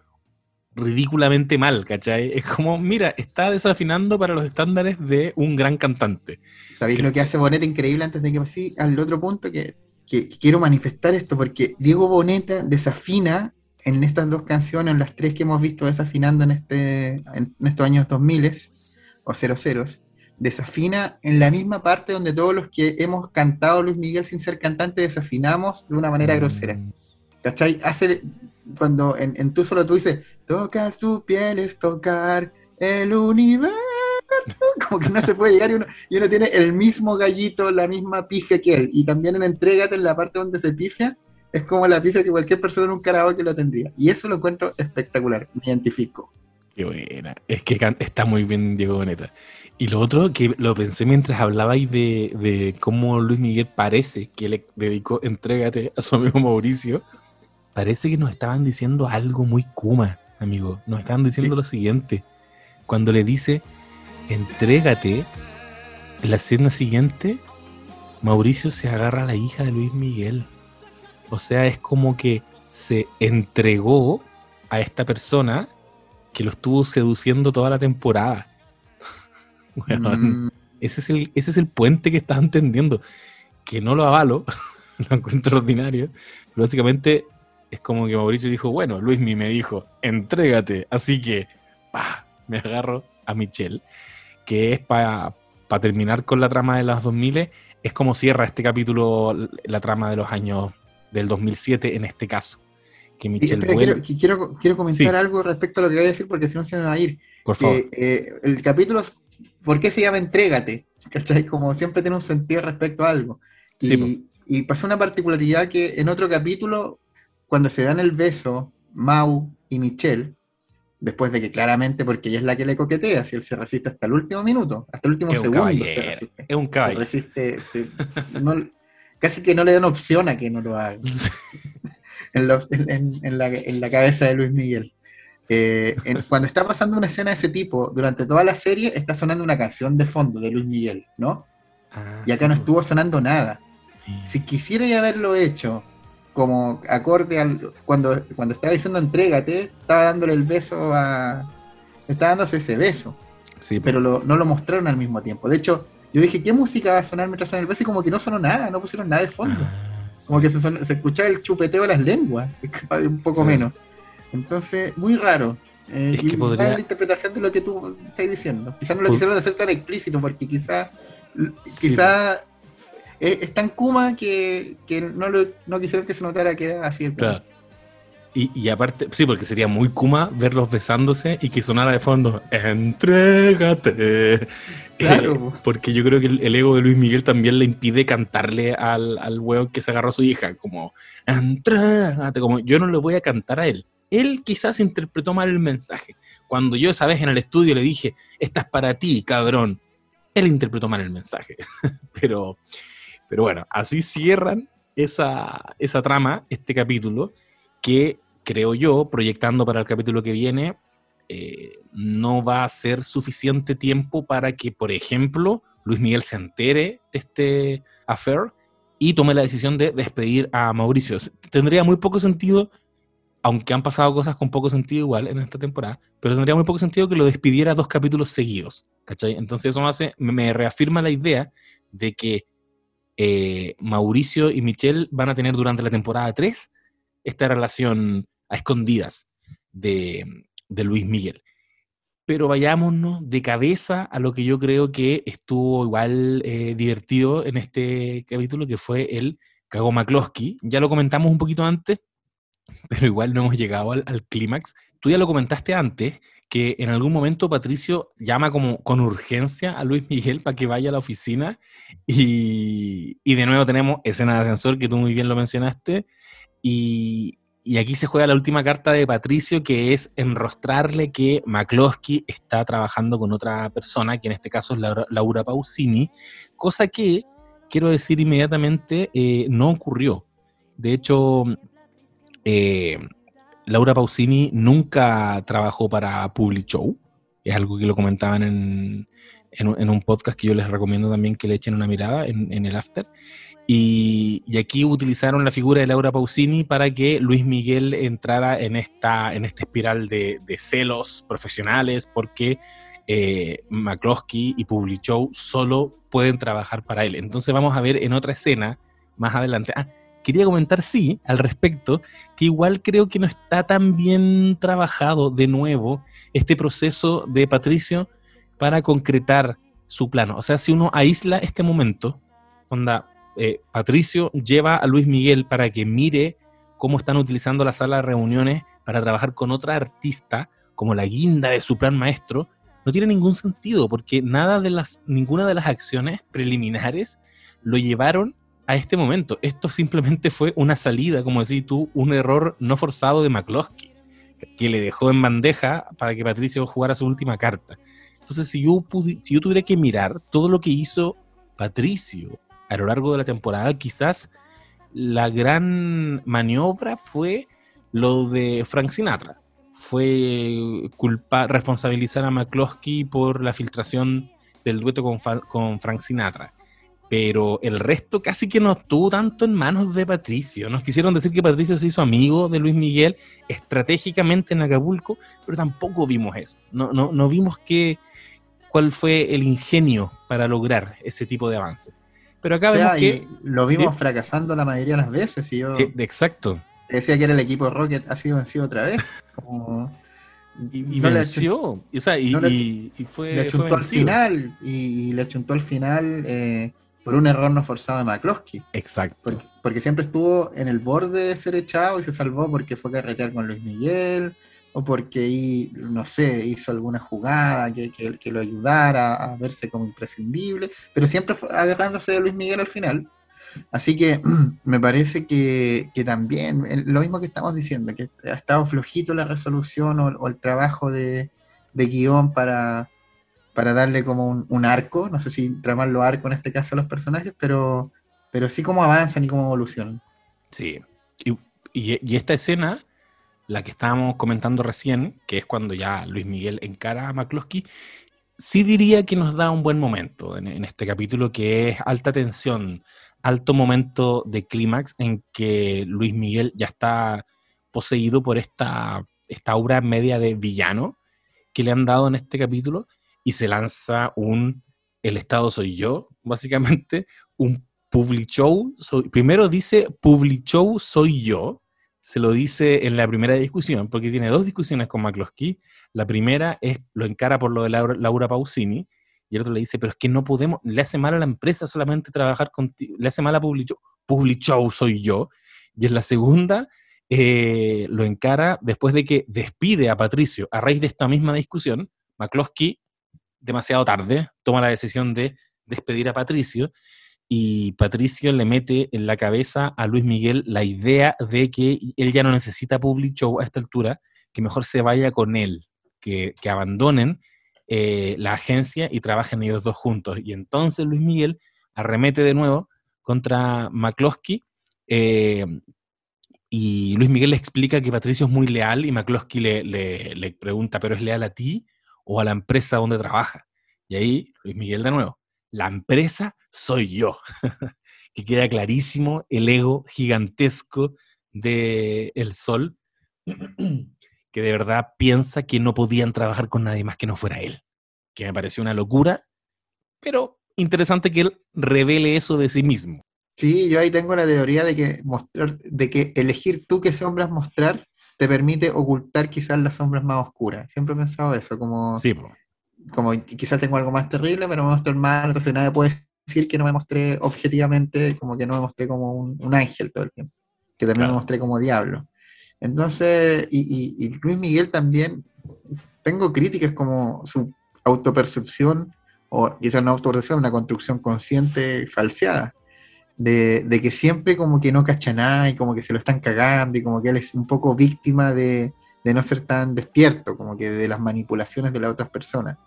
ridículamente mal, ¿cachai? Es como, mira, está desafinando para los estándares de un gran cantante. ¿Sabéis lo que hace Boneta increíble antes de que pase al otro punto? Que, que, quiero manifestar esto, porque Diego Boneta desafina en estas dos canciones, en las tres que hemos visto desafinando en, este, en, estos años 2000 o 00, desafina en la misma parte donde todos los que hemos cantado Luis Miguel sin ser cantante desafinamos de una manera mm. grosera. ¿Cachai? Hace, cuando en, tú solo tú dices, tocar tu piel es tocar el universo, como que no se puede llegar y uno, y uno tiene el mismo gallito, la misma pifia que él. Y también en Entrégate, en la parte donde se pifia, es como la pifia que cualquier persona en un karaoke lo tendría. Y eso lo encuentro espectacular, me identifico. Qué buena. Es que está muy bien Diego Boneta. Y lo otro que lo pensé mientras hablabais de, de cómo Luis Miguel parece que le dedicó Entrégate a su amigo Mauricio parece que nos estaban diciendo algo muy Kuma, amigo. Nos estaban diciendo lo siguiente. Cuando le dice, entrégate, en la escena siguiente, Mauricio se agarra a la hija de Luis Miguel. O sea, es como que se entregó a esta persona que lo estuvo seduciendo toda la temporada. Mm. ese, es el, ese es el puente que estás entendiendo. Que no lo avalo, lo encuentro ordinario. Pero básicamente es como que Mauricio dijo, bueno, Luismi me dijo, entrégate, así que me agarro a Michelle, que es para terminar con la trama de las 2000, es como cierra este capítulo la trama de los años del 2007 en este caso. Que Michelle quiero, quiero, comentar algo respecto a lo que voy a decir porque si no se me va a ir. Por favor. Eh, el capítulo, ¿por qué se llama Entrégate? ¿Cachai? Como siempre tiene un sentido respecto a algo. Y, y pasó una particularidad que en otro capítulo cuando se dan el beso Mau y Michelle, después de que claramente, porque ella es la que le coquetea, si él se resiste hasta el último minuto, hasta el último segundo se resiste. Es un caballo. Se resiste, casi que no le dan opción a que no lo haga. en, la, cabeza de Luis Miguel. Eh, cuando está pasando una escena de ese tipo, durante toda la serie está sonando una canción de fondo de Luis Miguel, ¿no? Ah, y acá no estuvo sonando nada. Si quisiera ya haberlo hecho como acorde al. Cuando, cuando estaba diciendo entrégate, estaba dándole el beso a. Estaba dándose ese beso. Sí, pero no lo mostraron al mismo tiempo. De hecho, yo dije, ¿qué música va a sonar mientras en el beso? Y como que no sonó nada, no pusieron nada de fondo. Ah. Como que se, escuchaba el chupeteo de las lenguas, un poco menos. Entonces, muy raro. Eh, es que podría... la interpretación de lo que tú estás diciendo. Quizás no lo quisieron hacer tan explícito, porque quizás quizá es, tan Kuma que, no, no, quisieron que se notara que era así. Claro. Y, aparte, sí, porque sería muy Kuma verlos besándose y que sonara de fondo, entrégate. Claro. porque yo creo que el, ego de Luis Miguel también le impide cantarle al, al weón que se agarró a su hija, como, entrégate, como yo no le voy a cantar a él. Él quizás interpretó mal el mensaje. Cuando yo esa vez en el estudio le dije, esta es para ti, cabrón, él interpretó mal el mensaje. Pero pero bueno, así cierran esa, esa trama, este capítulo, que creo yo, proyectando para el capítulo que viene, eh, no va a ser suficiente tiempo para que, por ejemplo, Luis Miguel se entere de este affair y tome la decisión de despedir a Mauricio. Tendría muy poco sentido, aunque han pasado cosas con poco sentido igual en esta temporada, pero tendría muy poco sentido que lo despidiera dos capítulos seguidos. ¿cachai? Entonces eso me, hace, me reafirma la idea de que eh, Mauricio y Michelle van a tener durante la temporada 3 esta relación a escondidas de, Luis Miguel. Pero vayámonos de cabeza a lo que yo creo que estuvo igual eh, divertido en este capítulo, que fue el Cago McCloskey. Ya lo comentamos un poquito antes, pero igual no hemos llegado al clímax. Tú ya lo comentaste antes, que en algún momento Patricio llama como con urgencia a Luis Miguel para que vaya a la oficina y, de nuevo tenemos escena de ascensor que tú muy bien lo mencionaste y, aquí se juega la última carta de Patricio que es enrostrarle que McCloskey está trabajando con otra persona, que en este caso es Laura, Pausini, cosa que, quiero decir inmediatamente, eh, no ocurrió. De hecho, eh, Laura Pausini nunca trabajó para Public Show. Es algo que lo comentaban en, un podcast que yo les recomiendo también que le echen una mirada en, el After. Y, aquí utilizaron la figura de Laura Pausini para que Luis Miguel entrara en esta, en esta espiral de, celos profesionales, porque eh, McCloskey y Publichow solo pueden trabajar para él. Entonces vamos a ver en otra escena más adelante. Ah, quería comentar, sí, al respecto, que igual creo que no está tan bien trabajado de nuevo este proceso de Patricio para concretar su plano. O sea, si uno aísla este momento, onda, eh, Patricio lleva a Luis Miguel para que mire cómo están utilizando la sala de reuniones para trabajar con otra artista como la guinda de su plan maestro, no tiene ningún sentido porque nada de las, ninguna de las acciones preliminares lo llevaron a este momento. Esto simplemente fue una salida, como decís tú, un error no forzado de McCloskey, que le dejó en bandeja para que Patricio jugara su última carta. Entonces, si yo, tuviera que mirar todo lo que hizo Patricio a lo largo de la temporada, quizás la gran maniobra fue lo de Frank Sinatra. Fue culpa, responsabilizar a McCloskey por la filtración del dueto con Frank Sinatra. Pero el resto casi que no estuvo tanto en manos de Patricio. Nos quisieron decir que Patricio se hizo amigo de Luis Miguel estratégicamente en Acapulco, pero tampoco vimos eso. No, no, no vimos que, cuál fue el ingenio para lograr ese tipo de avance. Pero acá vemos que. Lo vimos fracasando la mayoría de las veces. Y yo eh, exacto. Decía que era el equipo Rocket, ha sido vencido otra vez. y, venció. y, fue. Le achuntó al final. Y, le achuntó al final eh, por un error no forzado de McCloskey. Exacto. Porque, porque, siempre estuvo en el borde de ser echado y se salvó porque fue carretear con Luis Miguel o porque, no sé, hizo alguna jugada que, lo ayudara a verse como imprescindible, pero siempre agarrándose de Luis Miguel al final. Así que me parece que, también, lo mismo que estamos diciendo, que ha estado flojito la resolución o, el trabajo de, guion para, para darle como un, arco, no sé si tramarlo arco en este caso a los personajes, pero, pero sí cómo avanzan y cómo evolucionan. Sí, y, y esta escena la que estábamos comentando recién, que es cuando ya Luis Miguel encara a McCloskey, sí diría que nos da un buen momento en, este capítulo, que es alta tensión, alto momento de clímax en que Luis Miguel ya está poseído por esta, esta aura media de villano que le han dado en este capítulo y se lanza un El Estado soy yo, básicamente, un public show. primero dice public show soy yo, se lo dice en la primera discusión, porque tiene dos discusiones con McCloskey. La primera es, lo encara por lo de Laura, Pausini, y el otro le dice, pero es que no podemos, le hace mal a la empresa solamente trabajar contigo, le hace mal a Public Show, soy yo. Y en la segunda, eh, lo encara después de que despide a Patricio a raíz de esta misma discusión. McCloskey, demasiado tarde, toma la decisión de despedir a Patricio y Patricio le mete en la cabeza a Luis Miguel la idea de que él ya no necesita Public Show a esta altura, que mejor se vaya con él, que, abandonen eh, la agencia y trabajen ellos dos juntos. Y entonces Luis Miguel arremete de nuevo contra McCloskey eh, y Luis Miguel le explica que Patricio es muy leal y McCloskey le, le pregunta, ¿pero es leal a ti o a la empresa donde trabaja? Y ahí Luis Miguel de nuevo, la empresa soy yo. que queda clarísimo el ego gigantesco de El Sol, que de verdad piensa que no podían trabajar con nadie más que no fuera él. Que me pareció una locura, pero interesante que él revele eso de sí mismo. Sí, yo ahí tengo la teoría de que mostrar, de que elegir tú qué sombras mostrar te permite ocultar quizás las sombras más oscuras. Siempre he pensado eso, como sí, como quizás tengo algo más terrible, pero me mostré mal, entonces nadie puede decir que no me mostré objetivamente, como que no me mostré como un, ángel todo el tiempo, que también me mostré como diablo. Entonces, y, Luis Miguel también, tengo críticas como su autopercepción, o quizás no autopercepción, una construcción consciente falseada, de, de, que siempre como que no cacha nada y como que se lo están cagando y como que él es un poco víctima de, de no ser tan despierto, como que de las manipulaciones de las otras personas.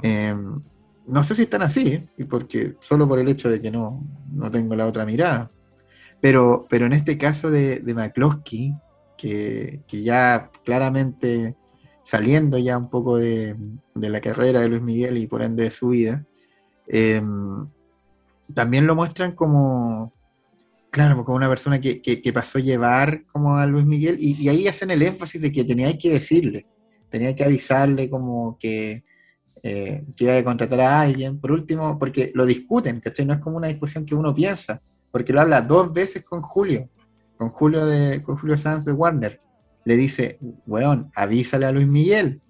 Em, no sé si están así, y porque solo por el hecho de que no, no tengo la otra mirada. Pero, pero en este caso de, de McCloskey, que, ya claramente saliendo ya un poco de, la carrera de Luis Miguel y por ende de su vida, em, también lo muestran como, Claro, como una persona que, pasó a llevar como a Luis Miguel, y, ahí hacen el énfasis de que tenía que decirle, tenía que avisarle como que, eh, que iba a contratar a alguien, por último, porque lo discuten, ¿cachai? No es como una discusión que uno piensa, porque lo habla dos veces con Julio, con Julio de con Julio Sanz de Warner. Le dice, weón, avísale a Luis Miguel.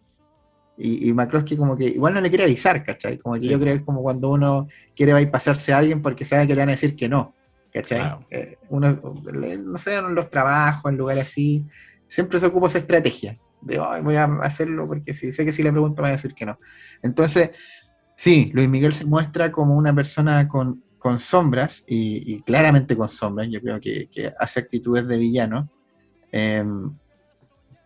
Y, y McCloskey como que igual no le quiere avisar, ¿cachai? Como que yo creo que es como cuando uno quiere va a pasarse a alguien porque sabe que le van a decir que no, ¿cachai? Eh, uno, no sé, en los trabajos, en lugares así, siempre se ocupa esa estrategia de, voy a hacerlo porque si sé que si le pregunto me va a decir que no. Entonces, sí, Luis Miguel se muestra como una persona con, con sombras, y, claramente con sombras, yo creo que, hace actitudes de villano. Em,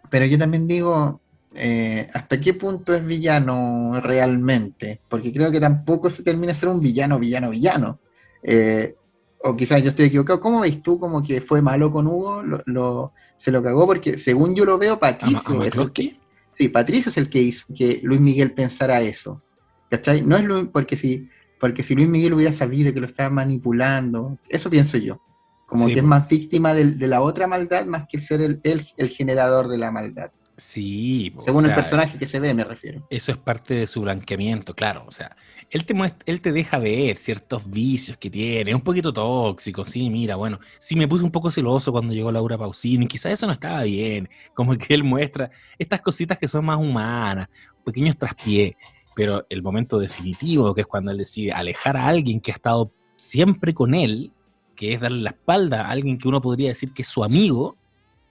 pero yo también digo, eh, ¿hasta qué punto es villano realmente? Porque creo que tampoco se termina de ser un villano, villano, villano. Eh, o quizás yo estoy equivocado. ¿Cómo veis tú como que fue malo con Hugo? Lo, se lo cagó porque según yo lo veo, Patricio es el que... Sí, Patricio es el que hizo que Luis Miguel pensara eso. ¿Cachai? No es lo, porque si porque si Luis Miguel hubiera sabido que lo estaba manipulando, eso pienso yo. Como que es más víctima de, la otra maldad más que ser el, el, generador de la maldad. Sí. Según el personaje que se ve, me refiero. Eso es parte de su blanqueamiento, claro. O sea, él te, él te deja ver ciertos vicios que tiene, un poquito tóxico, sí, mira, bueno, sí me puse un poco celoso cuando llegó Laura Pausini, quizás eso no estaba bien, como que él muestra estas cositas que son más humanas, pequeños traspiés. Pero el momento definitivo, que es cuando él decide alejar a alguien que ha estado siempre con él, que es darle la espalda a alguien que uno podría decir que es su amigo,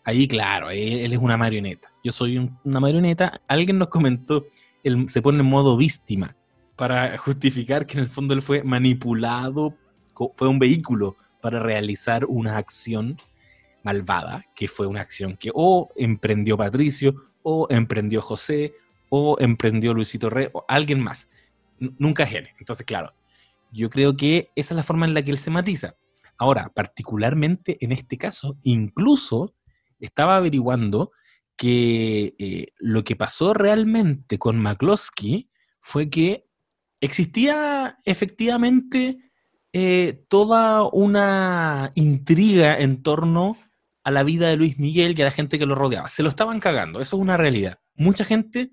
ahí claro, él, es una marioneta. Yo soy una marioneta. Alguien nos comentó, él se pone en modo víctima para justificar que en el fondo él fue manipulado, fue un vehículo para realizar una acción malvada, que fue una acción que o emprendió Patricio, o emprendió José, o emprendió Luisito Rey o alguien más. nunca es él. Entonces, claro, yo creo que esa es la forma en la que él se matiza. Ahora, particularmente en este caso, incluso estaba averiguando que eh, lo que pasó realmente con McCloskey fue que existía efectivamente eh, toda una intriga en torno a la vida de Luis Miguel y a la gente que lo rodeaba. Se lo estaban cagando, eso es una realidad. Mucha gente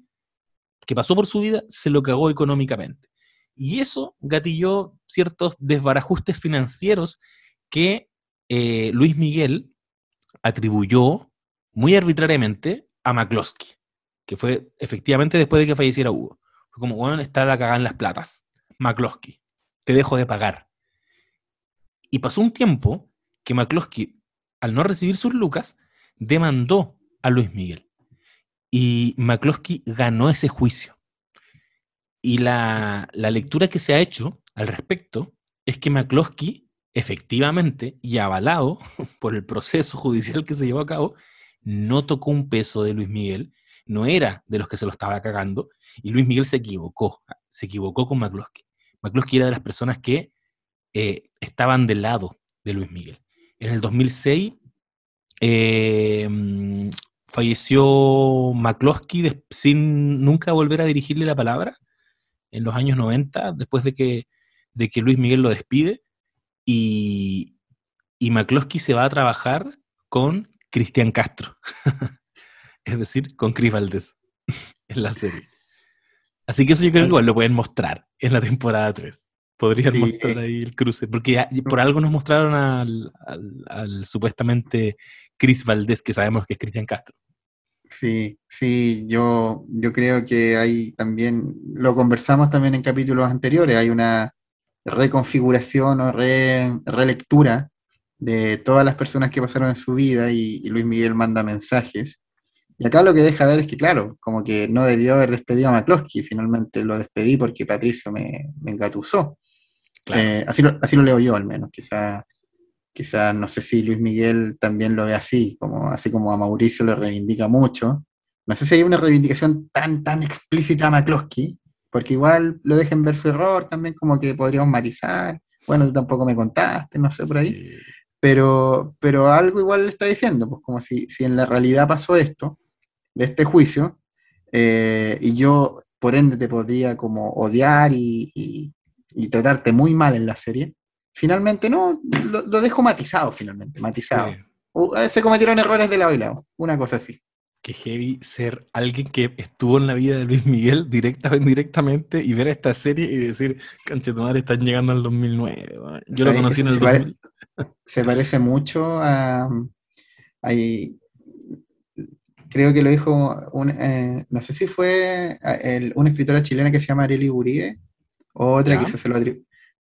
que pasó por su vida se lo cagó económicamente. Y eso gatilló ciertos desbarajustes financieros que eh, Luis Miguel atribuyó muy arbitrariamente a McCloskey, que fue efectivamente después de que falleciera Hugo. Fue como, bueno, está la cagada en las platas. McCloskey, te dejo de pagar. Y pasó un tiempo que McCloskey, al no recibir sus lucas, demandó a Luis Miguel. Y McCloskey ganó ese juicio. Y la, lectura que se ha hecho al respecto es que McCloskey, efectivamente, y avalado por el proceso judicial que se llevó a cabo, no tocó un peso de Luis Miguel, no era de los que se lo estaba cagando, y Luis Miguel se equivocó, se equivocó con McCloskey. McCloskey era de las personas que eh, estaban del lado de Luis Miguel. En el 2006, eh, falleció McCloskey sin nunca volver a dirigirle la palabra en los años 90, después de que, de que Luis Miguel lo despide, y, y McCloskey se va a trabajar con Cristian Castro, es decir, con Chris Valdés en la serie. Así que eso yo creo que igual lo pueden mostrar en la temporada 3. Podrían mostrar ahí el cruce, porque por algo nos mostraron al, al supuestamente Chris Valdés, que sabemos que es Cristian Castro. Sí, sí, yo, yo creo que hay también, lo conversamos también en capítulos anteriores, hay una reconfiguración o relectura de todas las personas que pasaron en su vida y, Luis Miguel manda mensajes. Y acá lo que deja ver es que, claro, como que no debió haber despedido a McCloskey, finalmente lo despedí porque Patricio me, me engatusó. Eh, así, lo, así lo leo yo al menos, quizá Quizás no sé si Luis Miguel también lo ve así, como, así como a Mauricio le reivindica mucho. No sé si hay una reivindicación tan, tan explícita a McCloskey, porque igual lo dejen ver su error también, como que podríamos matizar. Bueno, tú tampoco me contaste, no sé por ahí. Pero, pero algo igual le está diciendo, pues como si, si en la realidad pasó esto, de este juicio, eh, y yo por ende te podría como odiar y, y, y, tratarte muy mal en la serie, finalmente no, lo, dejo matizado finalmente, matizado. Eh, se cometieron errores de lado y lado, una cosa así. Que heavy ser alguien que estuvo en la vida de Luis Miguel directa o indirectamente y ver esta serie y decir, canche tu madre, están llegando al 2009. Yo lo conocí en el 2000. se parece mucho a. Creo que lo dijo, un, eh, no sé si fue el, una escritora chilena que se llama Arely Uribe, o otra quizás se lo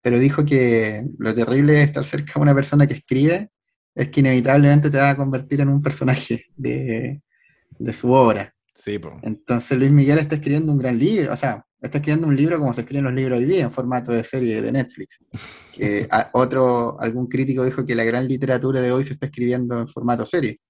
pero dijo que lo terrible de estar cerca de una persona que escribe es que inevitablemente te va a convertir en un personaje de, de su obra. Sí, Entonces Luis Miguel está escribiendo un gran libro, o sea, está escribiendo un libro como se escriben los libros hoy día, en formato de serie de Netflix. Que otro, algún crítico dijo que la gran literatura de hoy se está escribiendo en formato serie.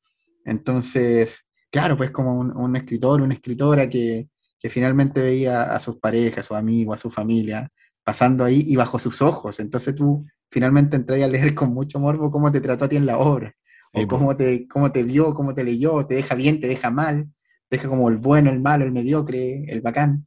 Entonces, claro, pues como un, escritor, una escritora que, que, finalmente veía a sus parejas, a sus amigos, a su familia, pasando ahí y bajo sus ojos. Entonces tú finalmente entras a leer con mucho morbo cómo te trató a ti en la obra, o cómo te, cómo te vio, cómo te leyó, te deja bien, te deja mal, te deja como el bueno, el malo, el mediocre, el bacán.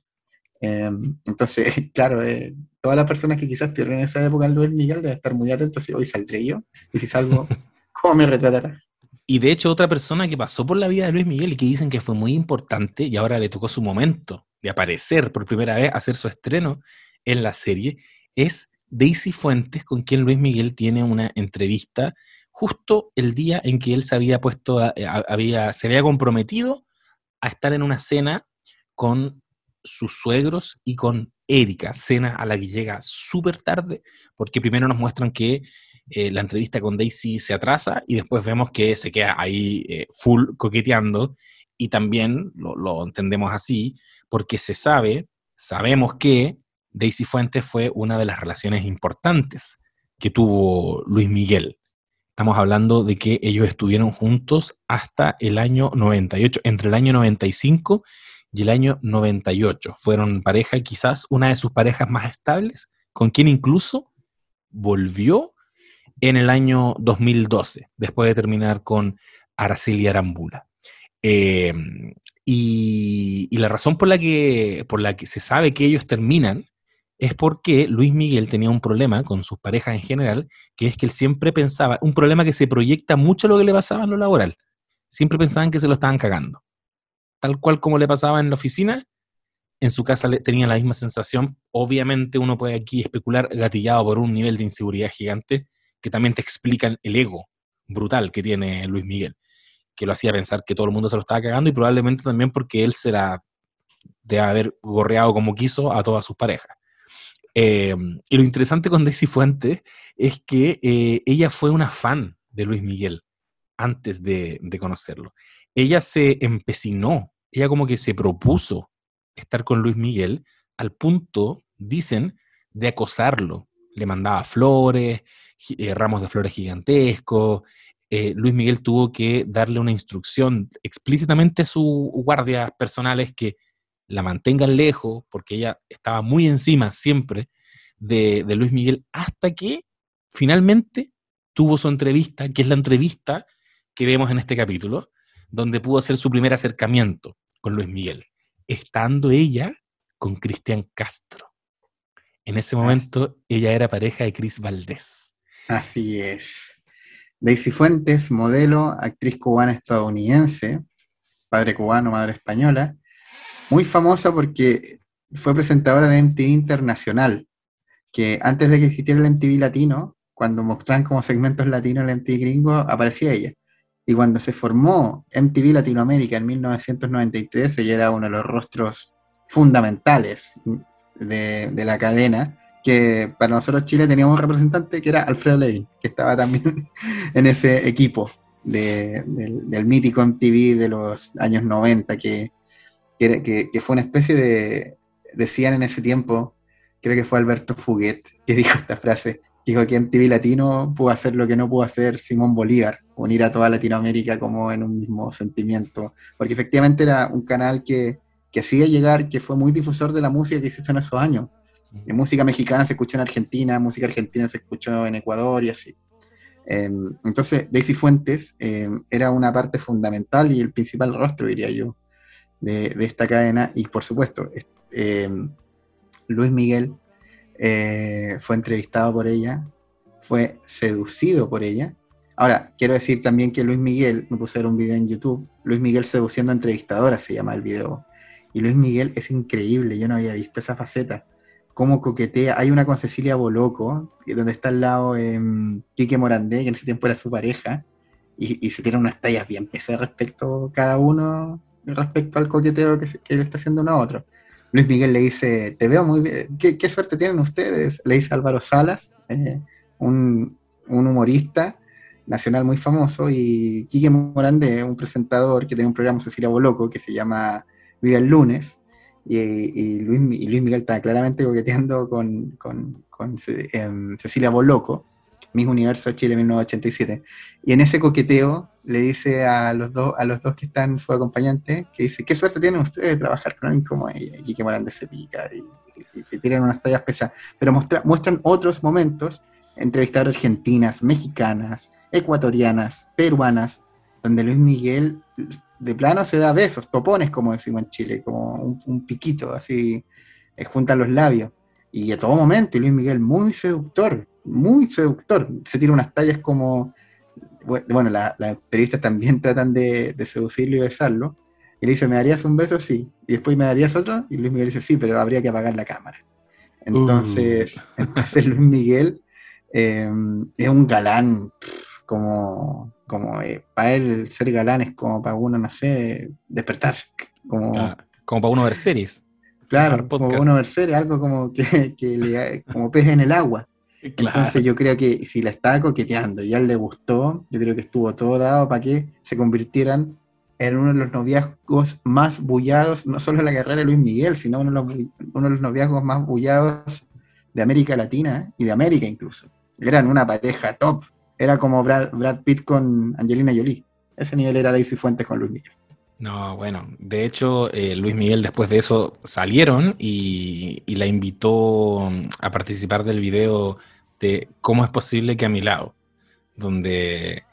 Em, entonces, claro, eh, todas las personas que quizás estuvieron en esa época en Luis Miguel deben estar muy atentos si hoy saldré yo, y si salgo, ¿cómo me retratará? Y de hecho, otra persona que pasó por la vida de Luis Miguel y que dicen que fue muy importante y ahora le tocó su momento de aparecer por primera vez, hacer su estreno, en la serie es Daisy Fuentes, con quien Luis Miguel tiene una entrevista justo el día en que él se había puesto, había, se había comprometido a estar en una cena con sus suegros y con Erika, cena a la que llega súper tarde, porque primero nos muestran que eh, la entrevista con Daisy se atrasa y después vemos que se queda ahí eh, full coqueteando y también lo, lo entendemos así, porque se sabe, sabemos que Daisy Fuentes fue una de las relaciones importantes que tuvo Luis Miguel. Estamos hablando de que ellos estuvieron juntos hasta el año 98, entre el año 95 y el año 98. Fueron pareja, quizás una de sus parejas más estables, con quien incluso volvió en el año 2012, después de terminar con Araceli Arambula. Eh, y, y, la razón por la, que, por la que se sabe que ellos terminan es porque Luis Miguel tenía un problema con sus parejas en general, que es que él siempre pensaba, un problema que se proyecta mucho lo que le pasaba en lo laboral. Siempre pensaban que se lo estaban cagando. Tal cual como le pasaba en la oficina, en su casa tenía la misma sensación. Obviamente uno puede aquí especular gatillado por un nivel de inseguridad gigante que también te explican el ego brutal que tiene Luis Miguel, que lo hacía pensar que todo el mundo se lo estaba cagando y probablemente también porque él se la debe haber gorreado como quiso a todas sus parejas. Eh, y lo interesante con Daisy Fuentes es que eh, ella fue una fan de Luis Miguel antes de, conocerlo. Ella se empecinó, ella como que se propuso estar con Luis Miguel al punto, dicen, de acosarlo. Le mandaba flores, eh, ramos de flores gigantescos. Luis Miguel tuvo que darle una instrucción explícitamente a sus guardias personales que la mantengan lejos, porque ella estaba muy encima siempre de, Luis Miguel, hasta que finalmente tuvo su entrevista, que es la entrevista que vemos en este capítulo, donde pudo hacer su primer acercamiento con Luis Miguel, estando ella con Cristian Castro. En ese momento ella era pareja de Cris Valdés. Así es. Daisy Fuentes, modelo, actriz cubana estadounidense, padre cubano, madre española, muy famosa porque fue presentadora de MTV Internacional, que antes de que existiera el MTV Latino, cuando mostraban como segmentos latinos el MTV gringo, aparecía ella. Y cuando se formó MTV Latinoamérica en 1993, ella era uno de los rostros fundamentales de, la cadena, que para nosotros Chile teníamos un representante que era Alfredo Levin, que estaba también en ese equipo del, del, mítico MTV de los años 90, que, que, fue una especie de, decían en ese tiempo, creo que fue Alberto Fuguet, que dijo esta frase, dijo que en TV Latino pudo hacer lo que no pudo hacer Simón Bolívar, unir a toda Latinoamérica como en un mismo sentimiento, porque efectivamente era un canal que, que hacía llegar, que fue muy difusor de la música que hiciste en esos años. Música mexicana se escuchó en Argentina, música argentina se escuchó en Ecuador y así. Em, entonces, Daisy Fuentes em, era una parte fundamental y el principal rostro, diría yo, de, esta cadena. Y por supuesto, eh, Luis Miguel eh, fue entrevistado por ella, fue seducido por ella. Ahora, quiero decir también que Luis Miguel, me ver un video en YouTube, Luis Miguel seduciendo a entrevistadoras se llama el video. Y Luis Miguel es increíble, yo no había visto esa faceta. Cómo coquetea. Hay una con Cecilia Boloco, donde está al lado eh, Quique Morandé, que en ese tiempo era su pareja, y, se tienen unas tallas bien pesadas respecto cada uno, respecto al coqueteo que, le está haciendo uno a otro. Luis Miguel le dice, te veo muy bien, ¿qué, suerte tienen ustedes? Le dice Álvaro Salas, eh, un, humorista nacional muy famoso, y Quique Morandé, un presentador que tiene un programa Cecilia Boloco que se llama Vive el lunes, y, Luis, Miguel está claramente coqueteando con, em, Cecilia Boloco, Mis Universo Chile 1987, y en ese coqueteo le dice a los dos, a los dos que están su acompañante, que dice, qué suerte tienen ustedes de trabajar con alguien como ella, y que de se pica, y, y, tiran unas tallas pesadas, pero muestran otros momentos, entrevistar argentinas, mexicanas, ecuatorianas, peruanas, donde Luis Miguel de plano se da besos, topones, como decimos en Chile, como un, piquito, así, eh, junta los labios. Y a todo momento, Luis Miguel muy seductor, muy seductor. Se tira unas tallas como bueno, las periodistas también tratan de, seducirlo y besarlo. Y le dice, ¿me darías un beso? Sí. Y después, ¿me darías otro? Y Luis Miguel dice, sí, pero habría que apagar la cámara. Entonces, uh. entonces Luis Miguel em, es un galán, como, como eh, para él ser galán es como para uno, no sé, despertar. Como, como para uno ver series. Claro, como uno ver series, algo como que, le, como pez en el agua. Entonces yo creo que si la estaba coqueteando y a él le gustó, yo creo que estuvo todo dado para que se convirtieran en uno de los noviazgos más bullados, no solo en la carrera de Luis Miguel, sino uno de los, uno de los noviazgos más bullados de América Latina y de América incluso. Eran una pareja top. Era como Brad, Pitt con Angelina Jolie. Ese nivel era Daisy Fuentes con Luis Miguel. No, bueno, de hecho, eh, Luis Miguel después de eso salieron y, la invitó mm, a participar del video de cómo es posible que a mi lado, donde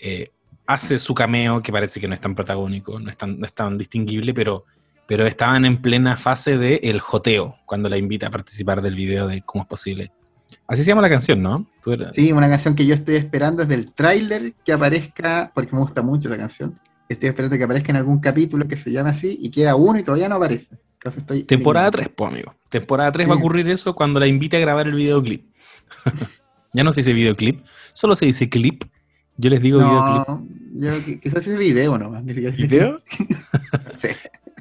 eh, hace su cameo, que parece que no es tan protagónico, no es tan, no es tan distinguible, pero, pero estaban en plena fase de el joteo, cuando la invita a participar del video de cómo es posible. Así se llama la canción, ¿no? Sí, una canción que yo estoy esperando es del tráiler que aparezca, porque me gusta mucho la canción estoy esperando que aparezca en algún capítulo que se llame así y queda uno y todavía no aparece. Entonces estoy Temporada 3, pues amigo. Temporada 3 va a ocurrir eso cuando la invite a grabar el videoclip. ya no se dice videoclip, solo se dice clip. Yo les digo no, videoclip. quizás es video nomás. ¿Video? sí.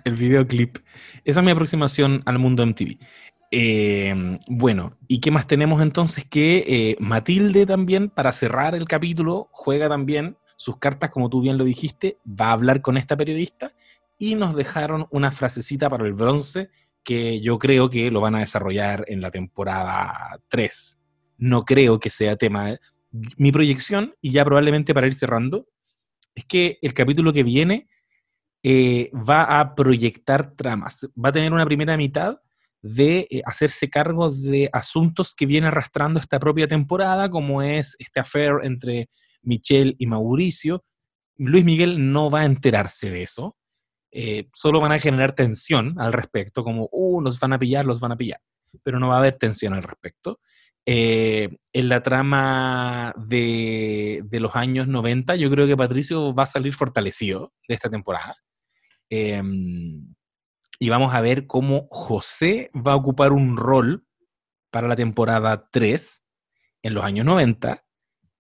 El videoclip. Esa es mi aproximación al mundo MTV. Eh, bueno, ¿y qué más tenemos entonces? Que eh, Matilde también, para cerrar el capítulo, juega también sus cartas, como tú bien lo dijiste, va a hablar con esta periodista y nos dejaron una frasecita para el bronce que yo creo que lo van a desarrollar en la temporada 3. No creo que sea tema. Mi proyección, y ya probablemente para ir cerrando, es que el capítulo que viene eh, va a proyectar tramas. Va a tener una primera mitad de eh, hacerse cargo de asuntos que viene arrastrando esta propia temporada, como es este affair entre Michelle y Mauricio. Luis Miguel no va a enterarse de eso, eh, solo van a generar tensión al respecto, como, uh, los van a pillar, los van a pillar, pero no va a haber tensión al respecto. Eh, en la trama de, los años 90, yo creo que Patricio va a salir fortalecido de esta temporada. Em, y vamos a ver cómo José va a ocupar un rol para la temporada 3 en los años 90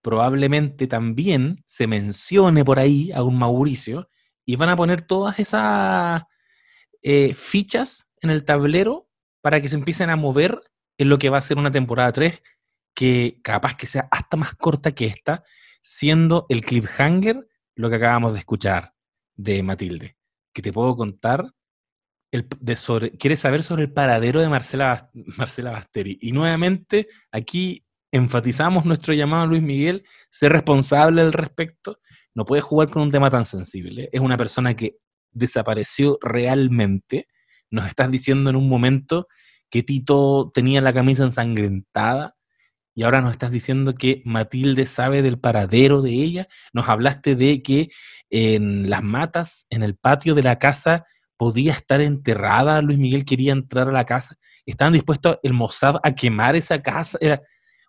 probablemente también se mencione por ahí a un Mauricio y van a poner todas esas eh, fichas en el tablero para que se empiecen a mover en lo que va a ser una temporada 3 que capaz que sea hasta más corta que esta, siendo el cliffhanger lo que acabamos de escuchar de Matilde, que te puedo contar el, de quieres saber sobre el paradero de Marcela, Marcela Basteri. Y nuevamente aquí enfatizamos nuestro llamado a Luis Miguel, ser responsable al respecto, no puede jugar con un tema tan sensible. Es una persona que desapareció realmente. Nos estás diciendo en un momento que Tito tenía la camisa ensangrentada y ahora nos estás diciendo que Matilde sabe del paradero de ella. Nos hablaste de que en las matas, en el patio de la casa, podía estar enterrada. Luis Miguel quería entrar a la casa. Estaban dispuestos el Mossad a quemar esa casa. Era,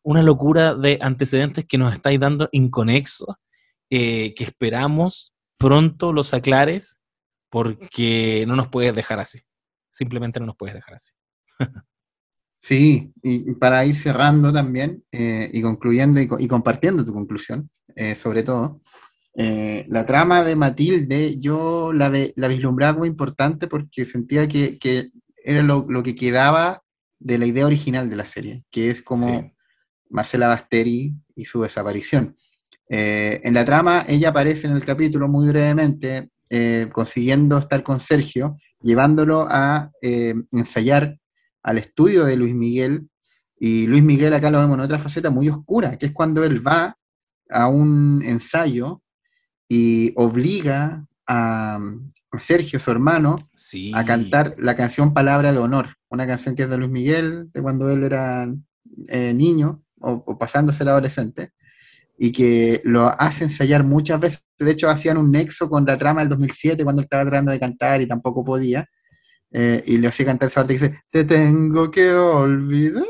una locura de antecedentes que nos estáis dando inconexos, eh, que esperamos pronto los aclares, porque no nos puedes dejar así. Simplemente no nos puedes dejar así. Sí, y para ir cerrando también eh, y concluyendo y, compartiendo tu conclusión, eh, sobre todo, la trama de Matilde yo la, la vislumbraba como importante porque sentía que, era lo, que quedaba de la idea original de la serie, que es como Marcela Basteri y su desaparición. en la trama ella aparece en el capítulo muy brevemente, consiguiendo estar con Sergio, llevándolo a ensayar al estudio de Luis Miguel, y Luis Miguel acá lo vemos en otra faceta muy oscura, que es cuando él va a un ensayo y obliga a, Sergio, su hermano, a cantar la canción Palabra de Honor, una canción que es de Luis Miguel, de cuando él era eh, niño o, pasando a ser adolescente, y que lo hace ensayar muchas veces. De hecho, hacían un nexo con la trama del 2007, cuando estaba tratando de cantar y tampoco podía. Eh, y le hacía cantar esa parte que dice, te tengo que olvidar.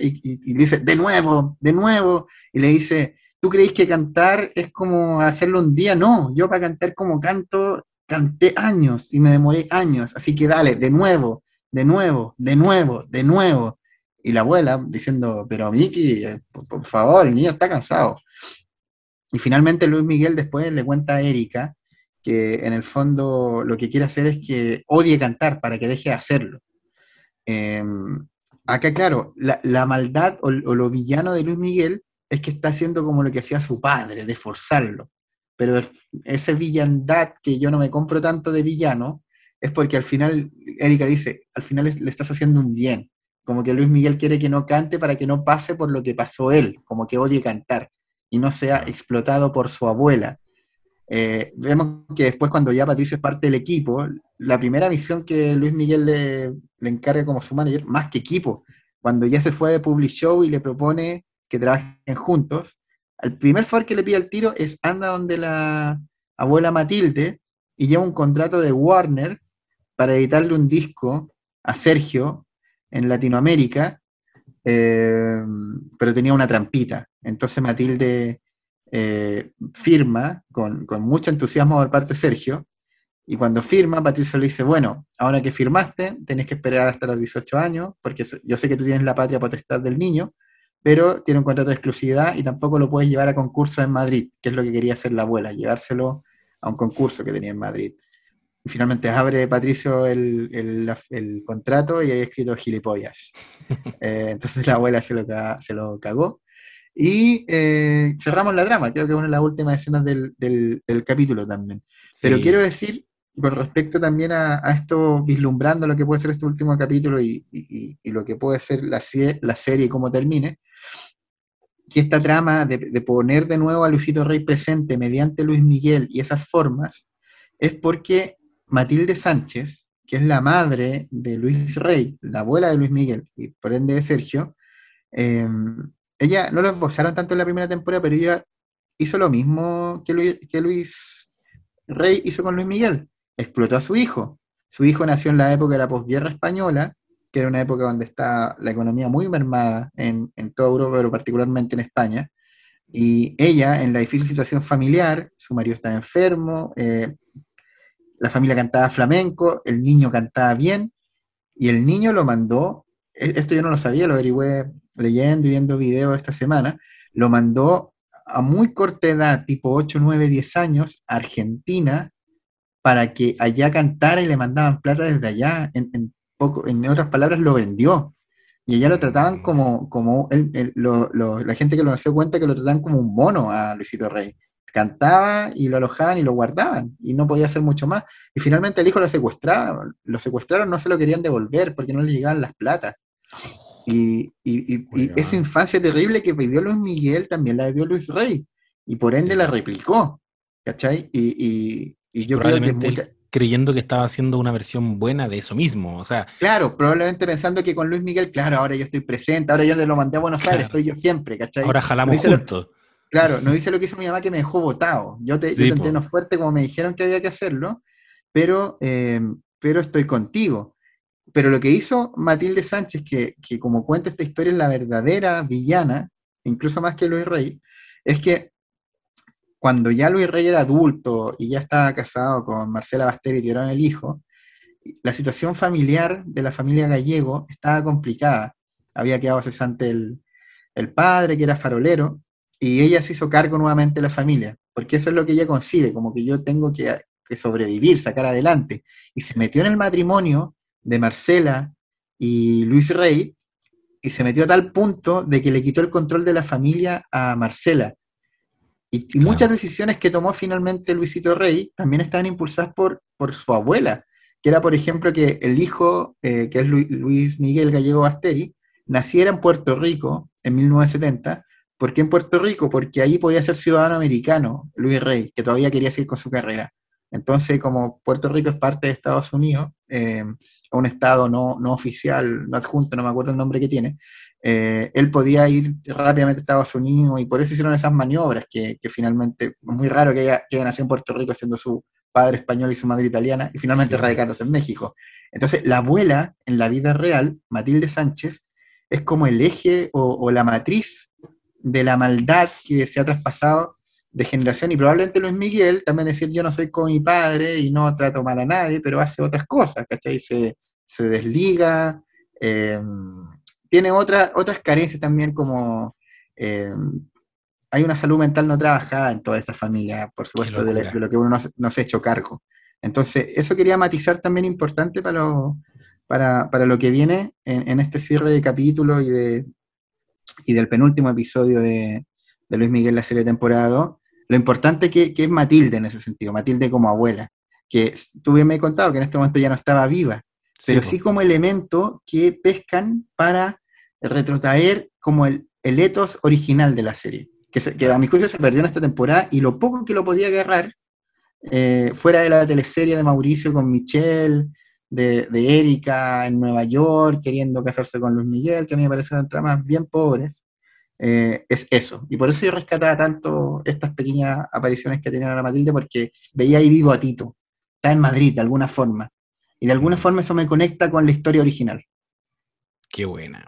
Y, le dice, de nuevo, de nuevo. Y le dice, ¿tú creéis que cantar es como hacerlo un día? No, yo para cantar como canto, canté años y me demoré años. Así que dale, de nuevo, de nuevo, de nuevo, de nuevo. Y la abuela diciendo, pero Miki, eh, por, favor, el niño está cansado. Y finalmente Luis Miguel después le cuenta a Erika que en el fondo lo que quiere hacer es que odie cantar para que deje de hacerlo. Em, acá, claro, la, maldad o, lo villano de Luis Miguel es que está haciendo como lo que hacía su padre, de forzarlo. Pero esa villandad que yo no me compro tanto de villano es porque al final, Erika dice, al final le estás haciendo un bien. Como que Luis Miguel quiere que no cante para que no pase por lo que pasó él, como que odie cantar y no sea explotado por su abuela. Eh, vemos que después cuando ya Patricio es parte del equipo, la primera misión que Luis Miguel le, le encarga como su manager, más que equipo, cuando ya se fue de Public Show y le propone que trabajen juntos, el primer favor que le pide al tiro es anda donde la abuela Matilde y lleva un contrato de Warner para editarle un disco a Sergio en Latinoamérica, eh, pero tenía una trampita. Entonces Matilde eh, firma con, mucho entusiasmo por parte de Sergio, y cuando firma, Patricio le dice, bueno, ahora que firmaste, tenés que esperar hasta los 18 años, porque yo sé que tú tienes la patria potestad del niño, pero tiene un contrato de exclusividad y tampoco lo puedes llevar a concurso en Madrid, que es lo que quería hacer la abuela, llevárselo a un concurso que tenía en Madrid. Y finalmente abre Patricio el, contrato y hay escrito gilipollas. Eh, entonces la abuela se lo, se lo cagó y eh, cerramos la drama, creo que es una de las últimas escenas del, capítulo también. Pero quiero decir, con respecto también a, esto, vislumbrando lo que puede ser este último capítulo y, lo que puede ser la, la serie y cómo termine, que esta trama de, poner de nuevo a Luisito Rey presente mediante Luis Miguel y esas formas, es porque Matilde Sánchez, que es la madre de Luis Rey, la abuela de Luis Miguel y por ende de Sergio, eh, ella no lo esbozaron tanto en la primera temporada, pero ella hizo lo mismo que Luis, Rey hizo con Luis Miguel. Explotó a su hijo. Su hijo nació en la época de la posguerra española, que era una época donde está la economía muy mermada en, toda Europa, pero particularmente en España. Y ella, en la difícil situación familiar, su marido estaba enfermo, eh, la familia cantaba flamenco, el niño cantaba bien, y el niño lo mandó, e, esto yo no lo sabía, lo averigüé leyendo y viendo videos esta semana, lo mandó a muy corta edad, tipo 8, 9, 10 años, a Argentina, para que allá cantara y le mandaban plata desde allá. En, poco, en otras palabras, lo vendió. Y allá lo trataban mm. como, como la gente que lo se cuenta que lo trataban como un mono a Luisito Rey. Cantaba y lo alojaban y lo guardaban y no podía hacer mucho más. Y finalmente el hijo lo secuestraron, lo secuestraron, no se lo querían devolver porque no le llegaban las platas. Y, esa infancia terrible que vivió Luis Miguel también la vivió Luis Rey. Y por ende la replicó. ¿Cachai? Y, yo creo que creyendo que estaba haciendo una versión buena de eso mismo, o sea... Claro, probablemente pensando que con Luis Miguel, claro, ahora yo estoy presente, ahora yo le lo mandé a Buenos Aires, estoy yo siempre, ¿cachai? Ahora jalamos juntos. Claro, no hice lo que hizo mi mamá que me dejó votado. Yo te, yo entreno fuerte como me dijeron que había que hacerlo, pero, eh, pero estoy contigo pero lo que hizo Matilde Sánchez, que, que como cuenta esta historia es la verdadera villana, incluso más que Luis Rey, es que cuando ya Luis Rey era adulto y ya estaba casado con Marcela Basteri y tuvieron el hijo, la situación familiar de la familia gallego estaba complicada. Había quedado cesante el, el padre, que era farolero, y ella se hizo cargo nuevamente de la familia, porque eso es lo que ella concibe, como que yo tengo que, que sobrevivir, sacar adelante. Y se metió en el matrimonio de Marcela y Luis Rey, y se metió a tal punto de que le quitó el control de la familia a Marcela. Y, muchas decisiones que tomó finalmente Luisito Rey también estaban impulsadas por, por su abuela, que era, por ejemplo, que el hijo, eh, que es Luis, Miguel Gallego Basteri, naciera en Puerto Rico en 1970. ¿Por qué en Puerto Rico? Porque ahí podía ser ciudadano americano, Luis Rey, que todavía quería seguir con su carrera. Entonces, como Puerto Rico es parte de Estados Unidos, eh, un estado no, no, oficial, no adjunto, no me acuerdo el nombre que tiene, eh, él podía ir rápidamente a Estados Unidos y por eso hicieron esas maniobras que, finalmente es muy raro que haya, que nacido en Puerto Rico siendo su padre español y su madre italiana y finalmente radicándose en México. Entonces, la abuela en la vida real, Matilde Sánchez, es como el eje o, la matriz de la maldad que se ha traspasado de generación y probablemente Luis Miguel también decir yo no soy como mi padre y no trato mal a nadie, pero hace otras cosas, ¿cachai? Se, se desliga, eh, tiene otras otras carencias también como eh, hay una salud mental no trabajada en toda esta familia, por supuesto, de, lo que uno no, se ha hecho cargo. Entonces, eso quería matizar también importante para lo, para, lo que viene en, este cierre de capítulo y, de, y del penúltimo episodio de, Luis Miguel, la serie de temporada Lo importante que, que, es Matilde en ese sentido, Matilde como abuela, que tú bien me he contado que en este momento ya no estaba viva, pero sí, como elemento que pescan para retrotraer como el, el etos original de la serie, que, que, a mi juicio se perdió en esta temporada y lo poco que lo podía agarrar, eh, fuera de la teleserie de Mauricio con Michelle, de, de Erika en Nueva York, queriendo casarse con Luis Miguel, que a mí me parecen tramas bien pobres, eh, es eso. Y por eso yo rescataba tanto estas pequeñas apariciones que tenía la Matilde, porque veía ahí vivo a Tito, está en Madrid de alguna forma. Y de alguna forma eso me conecta con la historia original. Qué buena,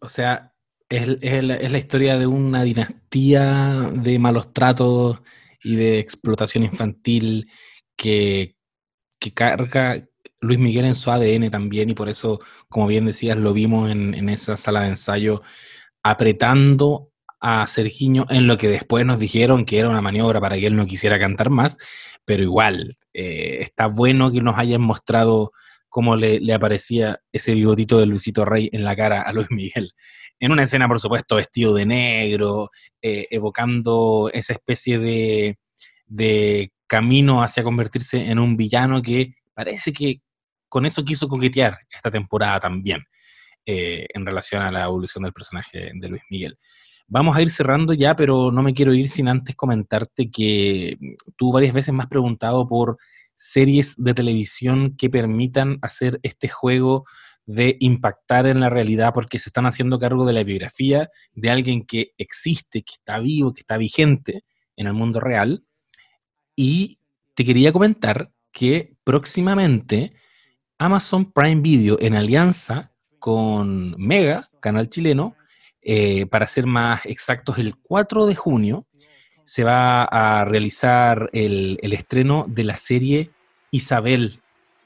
O sea, es, la, historia de una dinastía de malos tratos y de explotación infantil que, carga Luis Miguel en su ADN también y por eso, como bien decías, lo vimos en, esa sala de ensayo apretando a Sergiño en lo que después nos dijeron que era una maniobra para que él no quisiera cantar más, pero igual, eh, está bueno que nos hayan mostrado cómo le, aparecía ese bigotito de Luisito Rey en la cara a Luis Miguel. En una escena, por supuesto, vestido de negro, eh, evocando esa especie de camino hacia convertirse en un villano que parece que con eso quiso coquetear esta temporada también, eh, en relación a la evolución del personaje de Luis Miguel. Vamos a ir cerrando ya, pero no me quiero ir sin antes comentarte que tú varias veces me has preguntado por series de televisión que permitan hacer este juego de impactar en la realidad porque se están haciendo cargo de la biografía de alguien que existe, que está vivo, que está vigente en el mundo real. Y te quería comentar que próximamente Amazon Prime Video en alianza con Mega, canal chileno, eh, para ser más exactos, el 4 de junio se va a realizar el, estreno de la serie Isabel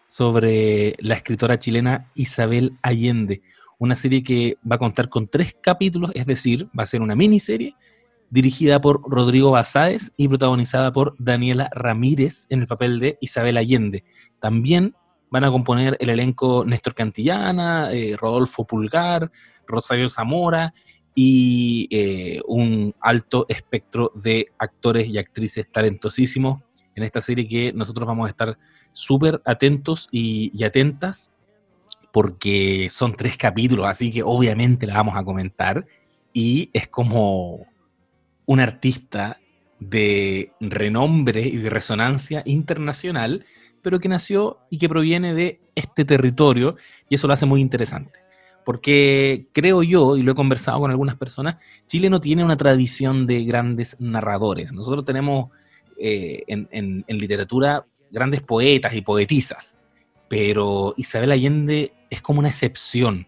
sobre la escritora chilena Isabel Allende. Una serie que va a contar con tres capítulos, es decir, va a ser una miniserie dirigida por Rodrigo Basáez y protagonizada por Daniela Ramírez en el papel de Isabel Allende. También van a componer el elenco Néstor Cantillana, eh, Rodolfo Pulgar, Rosario Zamora y eh, un alto espectro de actores y actrices talentosísimos en esta serie que nosotros vamos a estar súper atentos y, atentas porque son tres capítulos, así que obviamente la vamos a comentar y es como un artista de renombre y de resonancia internacional, pero que nació y que proviene de este territorio y eso lo hace muy interesante porque creo yo, y lo he conversado con algunas personas, Chile no tiene una tradición de grandes narradores. Nosotros tenemos eh, en, literatura grandes poetas y poetisas, pero Isabel Allende es como una excepción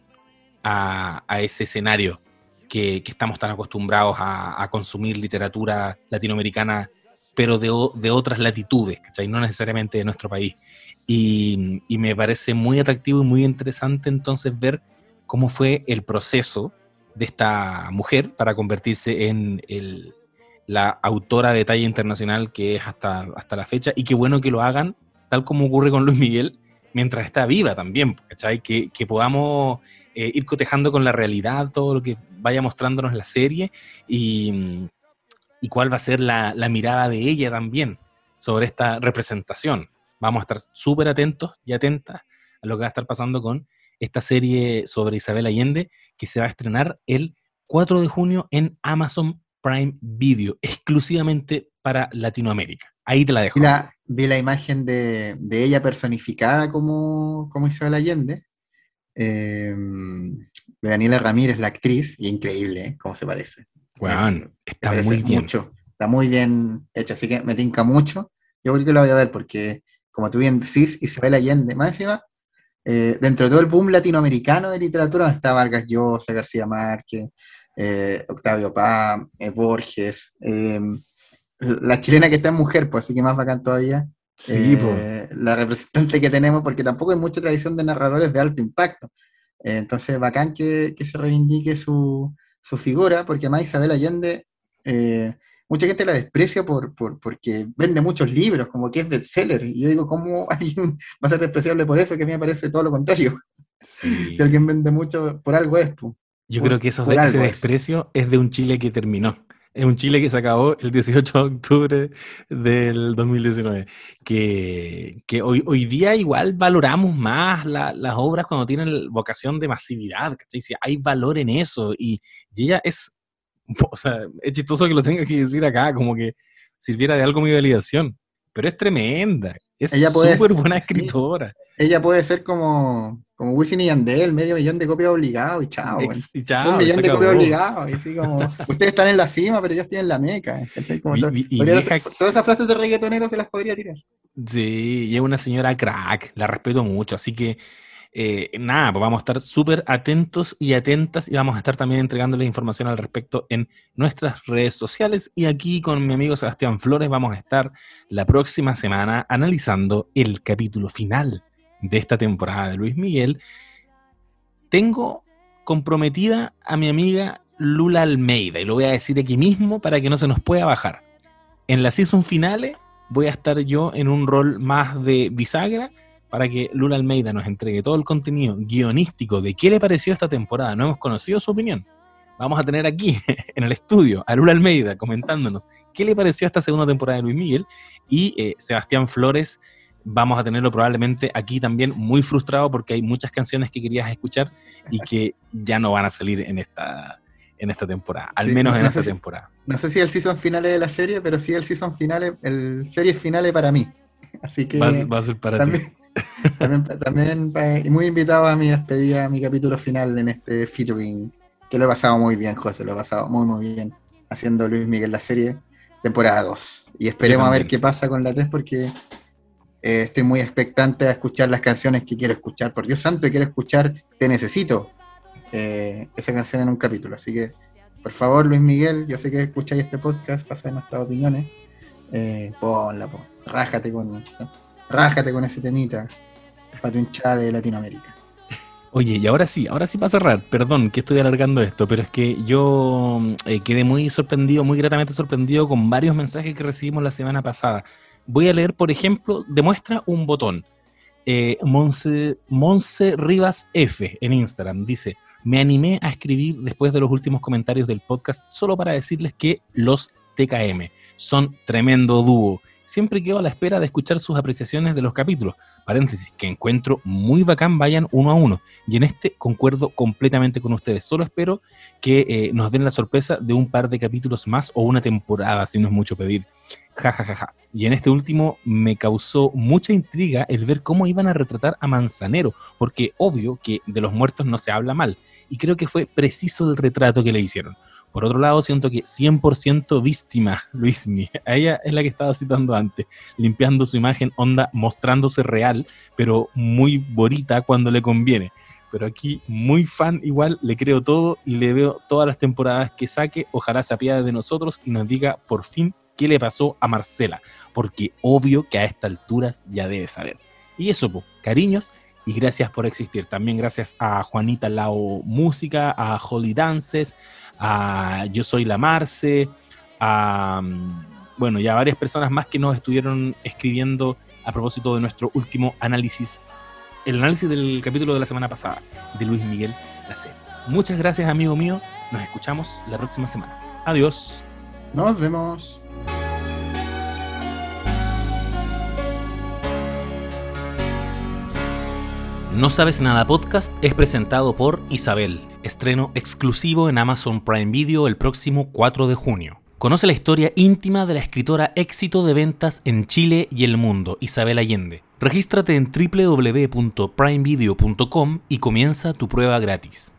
a, ese escenario que, estamos tan acostumbrados a, consumir literatura latinoamericana, pero de, de, otras latitudes, ¿cachai? No necesariamente de nuestro país. Y, y me parece muy atractivo y muy interesante entonces ver cómo fue el proceso de esta mujer para convertirse en el, la autora de talla internacional que es hasta, hasta la fecha. Y qué bueno que lo hagan, tal como ocurre con Luis Miguel, mientras está viva también, ¿cachai? Que, que podamos eh, ir cotejando con la realidad todo lo que vaya mostrándonos la serie y, y cuál va a ser la, la, mirada de ella también sobre esta representación. Vamos a estar súper atentos y atentas a lo que va a estar pasando con esta serie sobre Isabel Allende que se va a estrenar el 4 de junio en Amazon Prime Video, exclusivamente para Latinoamérica. Ahí te la dejo. vi la imagen de, ella personificada como, Isabel Allende, eh, de Daniela Ramírez, la actriz, y increíble ¿eh? cómo se parece. Bueno, está muy bien. Mucho, está muy bien hecha, así que me tinca mucho. Yo creo que lo voy a ver porque, como tú bien decís, Isabel Allende, más encima, eh, dentro de todo el boom latinoamericano de literatura, está Vargas Llosa, García Márquez, eh, Octavio Paz, eh, Borges, eh, la chilena que está en mujer, pues así que más bacán todavía. Sí, la representante que tenemos, porque tampoco hay mucha tradición de narradores de alto impacto. entonces, bacán que, se reivindique su, figura, porque además Isabel Allende, mucha gente la desprecia por, porque vende muchos libros, como que es bestseller. Y yo digo, ¿cómo alguien va a ser despreciable por eso? Que a mí me parece todo lo contrario. si alguien vende mucho, por algo es. Pues. Yo creo que eso, ese desprecio es de un Chile que terminó. Es un Chile que se acabó el 18 de octubre del 2019. Que, que hoy, hoy día igual valoramos más las obras cuando tienen vocación de masividad. ¿cachai? hay valor en eso. Y, ella es, o sea, es chistoso que lo tenga que decir acá, como que sirviera de algo mi validación. Pero es tremenda. Es súper buena escritora. Ella puede ser como, como Wisin y Yandel, medio millón de copias obligados y chao. Un millón de copias obligados. Y así como, ustedes están en la cima, pero yo estoy en la meca. todas esas frases de reggaetonero se las podría tirar. Sí, y es una señora crack, la respeto mucho. Así que eh, nada, pues vamos a estar súper atentos y atentas y vamos a estar también entregándoles información al respecto en nuestras redes sociales. Y aquí con mi amigo Sebastián Flores vamos a estar la próxima semana analizando el capítulo final de esta temporada de Luis Miguel. Tengo comprometida a mi amiga Lula Almeida y lo voy a decir aquí mismo para que no se nos pueda bajar. En la season finales voy a estar yo en un rol más de bisagra para que Lula Almeida nos entregue todo el contenido guionístico de qué le pareció esta temporada. No hemos conocido su opinión. Vamos a tener aquí en el estudio a Lula Almeida comentándonos qué le pareció esta segunda temporada de Luis Miguel y eh, Sebastián Flores. Vamos a tenerlo probablemente aquí también muy frustrado porque hay muchas canciones que querías escuchar y que ya no van a salir en esta, en esta temporada, al menos en esta temporada. No sé si el season final de la serie, pero sí el season final, el serie final para mí. Así que va, a ser para ti también, también eh, muy invitado a mi despedida, a mi capítulo final en este featuring, que lo he pasado muy bien, José, lo he pasado muy, muy bien haciendo Luis Miguel la serie, temporada 2. Y esperemos a ver qué pasa con la 3 porque eh, estoy muy expectante a escuchar las canciones que quiero escuchar. Por Dios santo, quiero escuchar Te Necesito, eh, esa canción en un capítulo. Así que, por favor, Luis Miguel, yo sé que escucháis este podcast, pasa nuestras opiniones. ponla, ponla, rájate con rájate con ese temita para tu hinchada de Latinoamérica. Oye, y ahora sí, ahora sí para cerrar, perdón que estoy alargando esto, pero es que yo eh, quedé muy sorprendido, muy gratamente sorprendido con varios mensajes que recibimos la semana pasada. Voy a leer, por ejemplo, demuestra un botón. Eh, Monse, Monse Rivas F en Instagram dice, me animé a escribir después de los últimos comentarios del podcast solo para decirles que los TKM son tremendo dúo siempre quedo a la espera de escuchar sus apreciaciones de los capítulos. Paréntesis, que encuentro muy bacán, vayan uno a uno. Y en este concuerdo completamente con ustedes. Solo espero que eh, nos den la sorpresa de un par de capítulos más o una temporada, si no es mucho pedir. Ja, ja, ja, ja. Y en este último me causó mucha intriga el ver cómo iban a retratar a Manzanero, porque obvio que de los muertos no se habla mal. Y creo que fue preciso el retrato que le hicieron. Por otro lado, siento que 100% víctima, Luismi. A ella es la que estaba citando antes, limpiando su imagen, onda, mostrándose real, pero muy bonita cuando le conviene. pero aquí muy fan igual, le creo todo y le veo todas las temporadas que saque. Ojalá se apiade de nosotros y nos diga por fin qué le pasó a Marcela, porque obvio que a estas alturas ya debe saber. Y eso, pues, cariños y gracias por existir. También gracias a Juanita Lao Música, a Holly Dances, a Yo Soy la Marce, a, mm, bueno, y a varias personas más que nos estuvieron escribiendo a propósito de nuestro último análisis, el análisis del capítulo de la semana pasada de Luis Miguel La Muchas gracias, amigo mío. Nos escuchamos la próxima semana. Adiós. Nos vemos. No Sabes Nada Podcast es presentado por Isabel, estreno exclusivo en Amazon Prime Video el próximo 4 de junio. Conoce la historia íntima de la escritora éxito de ventas en Chile y el mundo, Isabel Allende. Regístrate en www.primevideo.com y comienza tu prueba gratis.